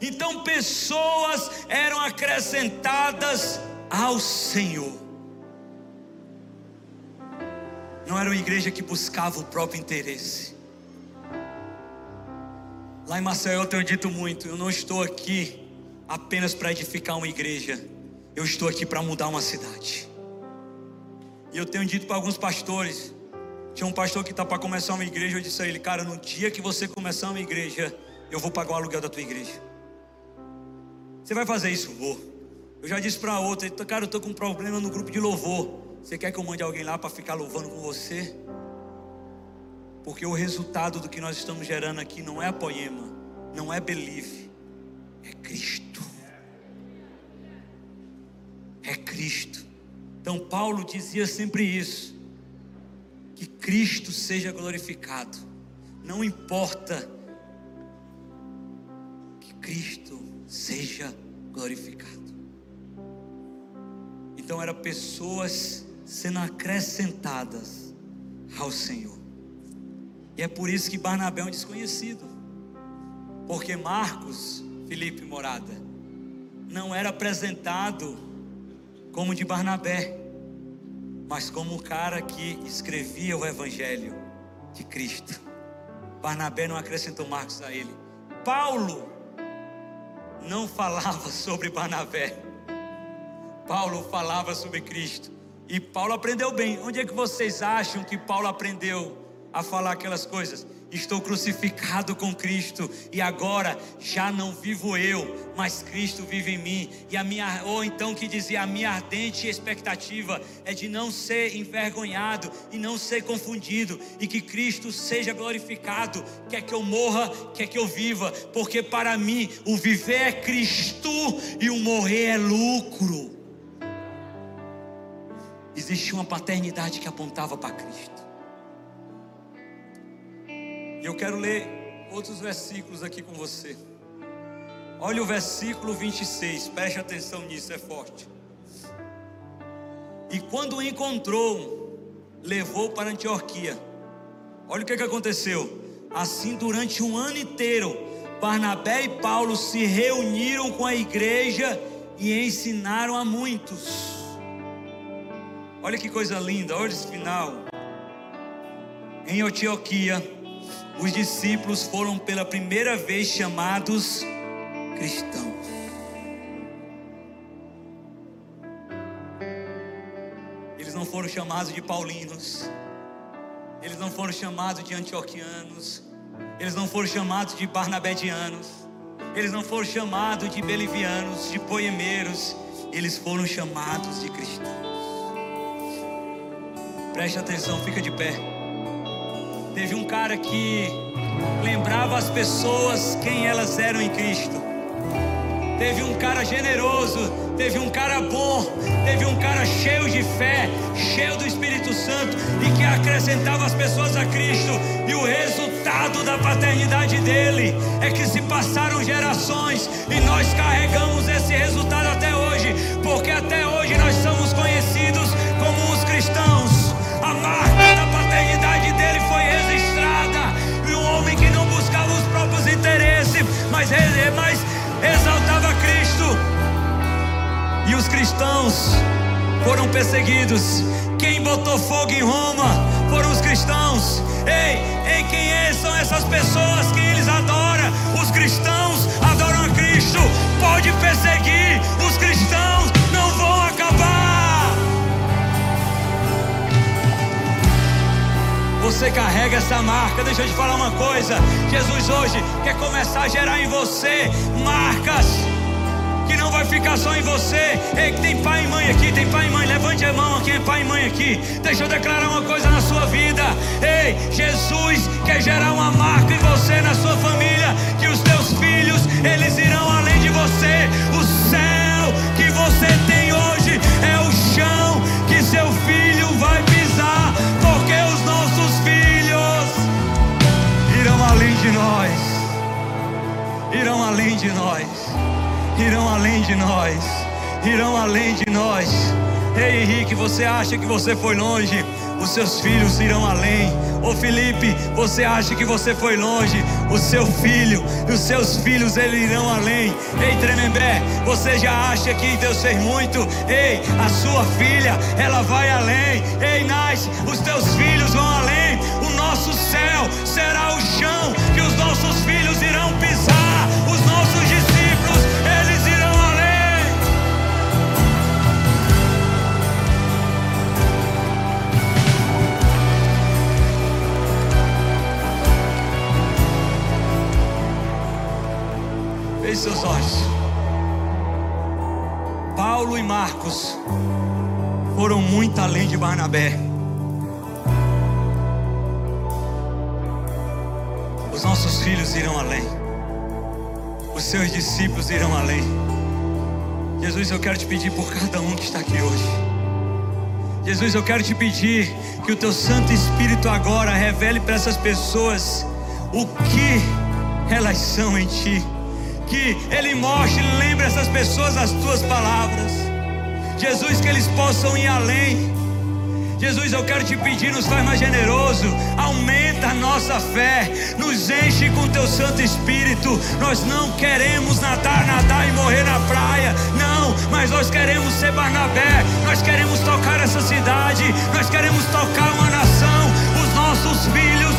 Então pessoas eram acrescentadas ao Senhor. Não era uma igreja que buscava o próprio interesse. Lá em Maceió eu tenho dito muito: eu não estou aqui apenas para edificar uma igreja, eu estou aqui para mudar uma cidade. E eu tenho dito para alguns pastores: tinha um pastor que está para começar uma igreja, eu disse a ele, cara, no dia que você começar uma igreja, eu vou pagar o aluguel da tua igreja. Você vai fazer isso? Vou. Eu já disse para outra, cara, eu estou com um problema no grupo de louvor. Você quer que eu mande alguém lá para ficar louvando com você? Porque o resultado do que nós estamos gerando aqui não é poema, não é believe, é Cristo. É Cristo. Então Paulo dizia sempre isso: que Cristo seja glorificado. Não importa que Cristo seja glorificado. Então eram pessoas sendo acrescentadas ao Senhor. E é por isso que Barnabé é um desconhecido. Porque Marcos, Felipe Morada, não era apresentado como de Barnabé, mas como o cara que escrevia o evangelho de Cristo. Barnabé não acrescentou Marcos a ele. Paulo não falava sobre Barnabé. Paulo falava sobre Cristo. E Paulo aprendeu bem. Onde é que vocês acham que Paulo aprendeu a falar aquelas coisas? Estou crucificado com Cristo e agora já não vivo eu, mas Cristo vive em mim. E a minha ou então que dizia a minha ardente expectativa é de não ser envergonhado e não ser confundido e que Cristo seja glorificado, quer que eu morra, quer que eu viva, porque para mim o viver é Cristo e o morrer é lucro existia uma paternidade que apontava para Cristo. E eu quero ler outros versículos aqui com você. Olha o versículo 26, preste atenção nisso, é forte. E quando o encontrou, levou para Antioquia. Olha o que, que aconteceu. Assim, durante um ano inteiro, Barnabé e Paulo se reuniram com a igreja e ensinaram a muitos. Olha que coisa linda, olha esse final. Em Antioquia, os discípulos foram pela primeira vez chamados cristãos. Eles não foram chamados de paulinos, eles não foram chamados de antioquianos, eles não foram chamados de barnabedianos, eles não foram chamados de belivianos, de poemeiros, eles foram chamados de cristãos. Preste atenção, fica de pé. Teve um cara que lembrava as pessoas quem elas eram em Cristo. Teve um cara generoso, teve um cara bom, teve um cara cheio de fé, cheio do Espírito Santo e que acrescentava as pessoas a Cristo. E o resultado da paternidade dele é que se passaram gerações e nós carregamos esse resultado até hoje, porque até hoje nós somos conhecidos como os cristãos. Próprios interesses, mas, mas exaltava Cristo. E os cristãos foram perseguidos. Quem botou fogo em Roma foram os cristãos. Ei, ei, quem é, são essas pessoas que eles adoram? Os cristãos adoram a Cristo. Pode perseguir, os cristãos Você carrega essa marca. Deixa eu te falar uma coisa. Jesus hoje quer começar a gerar em você marcas que não vai ficar só em você. Ei, tem pai e mãe aqui, tem pai e mãe. Levante a mão quem é pai e mãe aqui. Deixa eu declarar uma coisa na sua vida. Ei, Jesus quer gerar uma marca em você, na sua família, que os teus filhos, eles irão além de você. O céu que você tem hoje é o chão que seu filho além de nós. Irão além de nós irão além de nós, irão além de nós. Ei Henrique, você acha que você foi longe? Os seus filhos irão além. Ô Felipe, você acha que você foi longe? O seu filho e os seus filhos eles irão além. Ei Tremembé, você já acha que Deus fez muito? Ei, a sua filha, ela vai além. Ei Nais, os teus filhos vão além. Céu será o chão que os nossos filhos irão pisar. Os nossos discípulos, eles irão além. Feche seus olhos. Paulo e Marcos foram muito além de Barnabé. Os nossos filhos irão além. Os seus discípulos irão além. Jesus, eu quero te pedir por cada um que está aqui hoje. Jesus, eu quero te pedir que o teu Santo Espírito agora revele para essas pessoas o que elas são em ti. Que ele mostre e lembre essas pessoas as tuas palavras. Jesus, que eles possam ir além. Jesus, eu quero te pedir, nos faz mais generoso, aumenta a nossa fé, nos enche com teu Santo Espírito. Nós não queremos nadar, nadar e morrer na praia, não, mas nós queremos ser Barnabé, nós queremos tocar essa cidade, nós queremos tocar uma nação. Os nossos filhos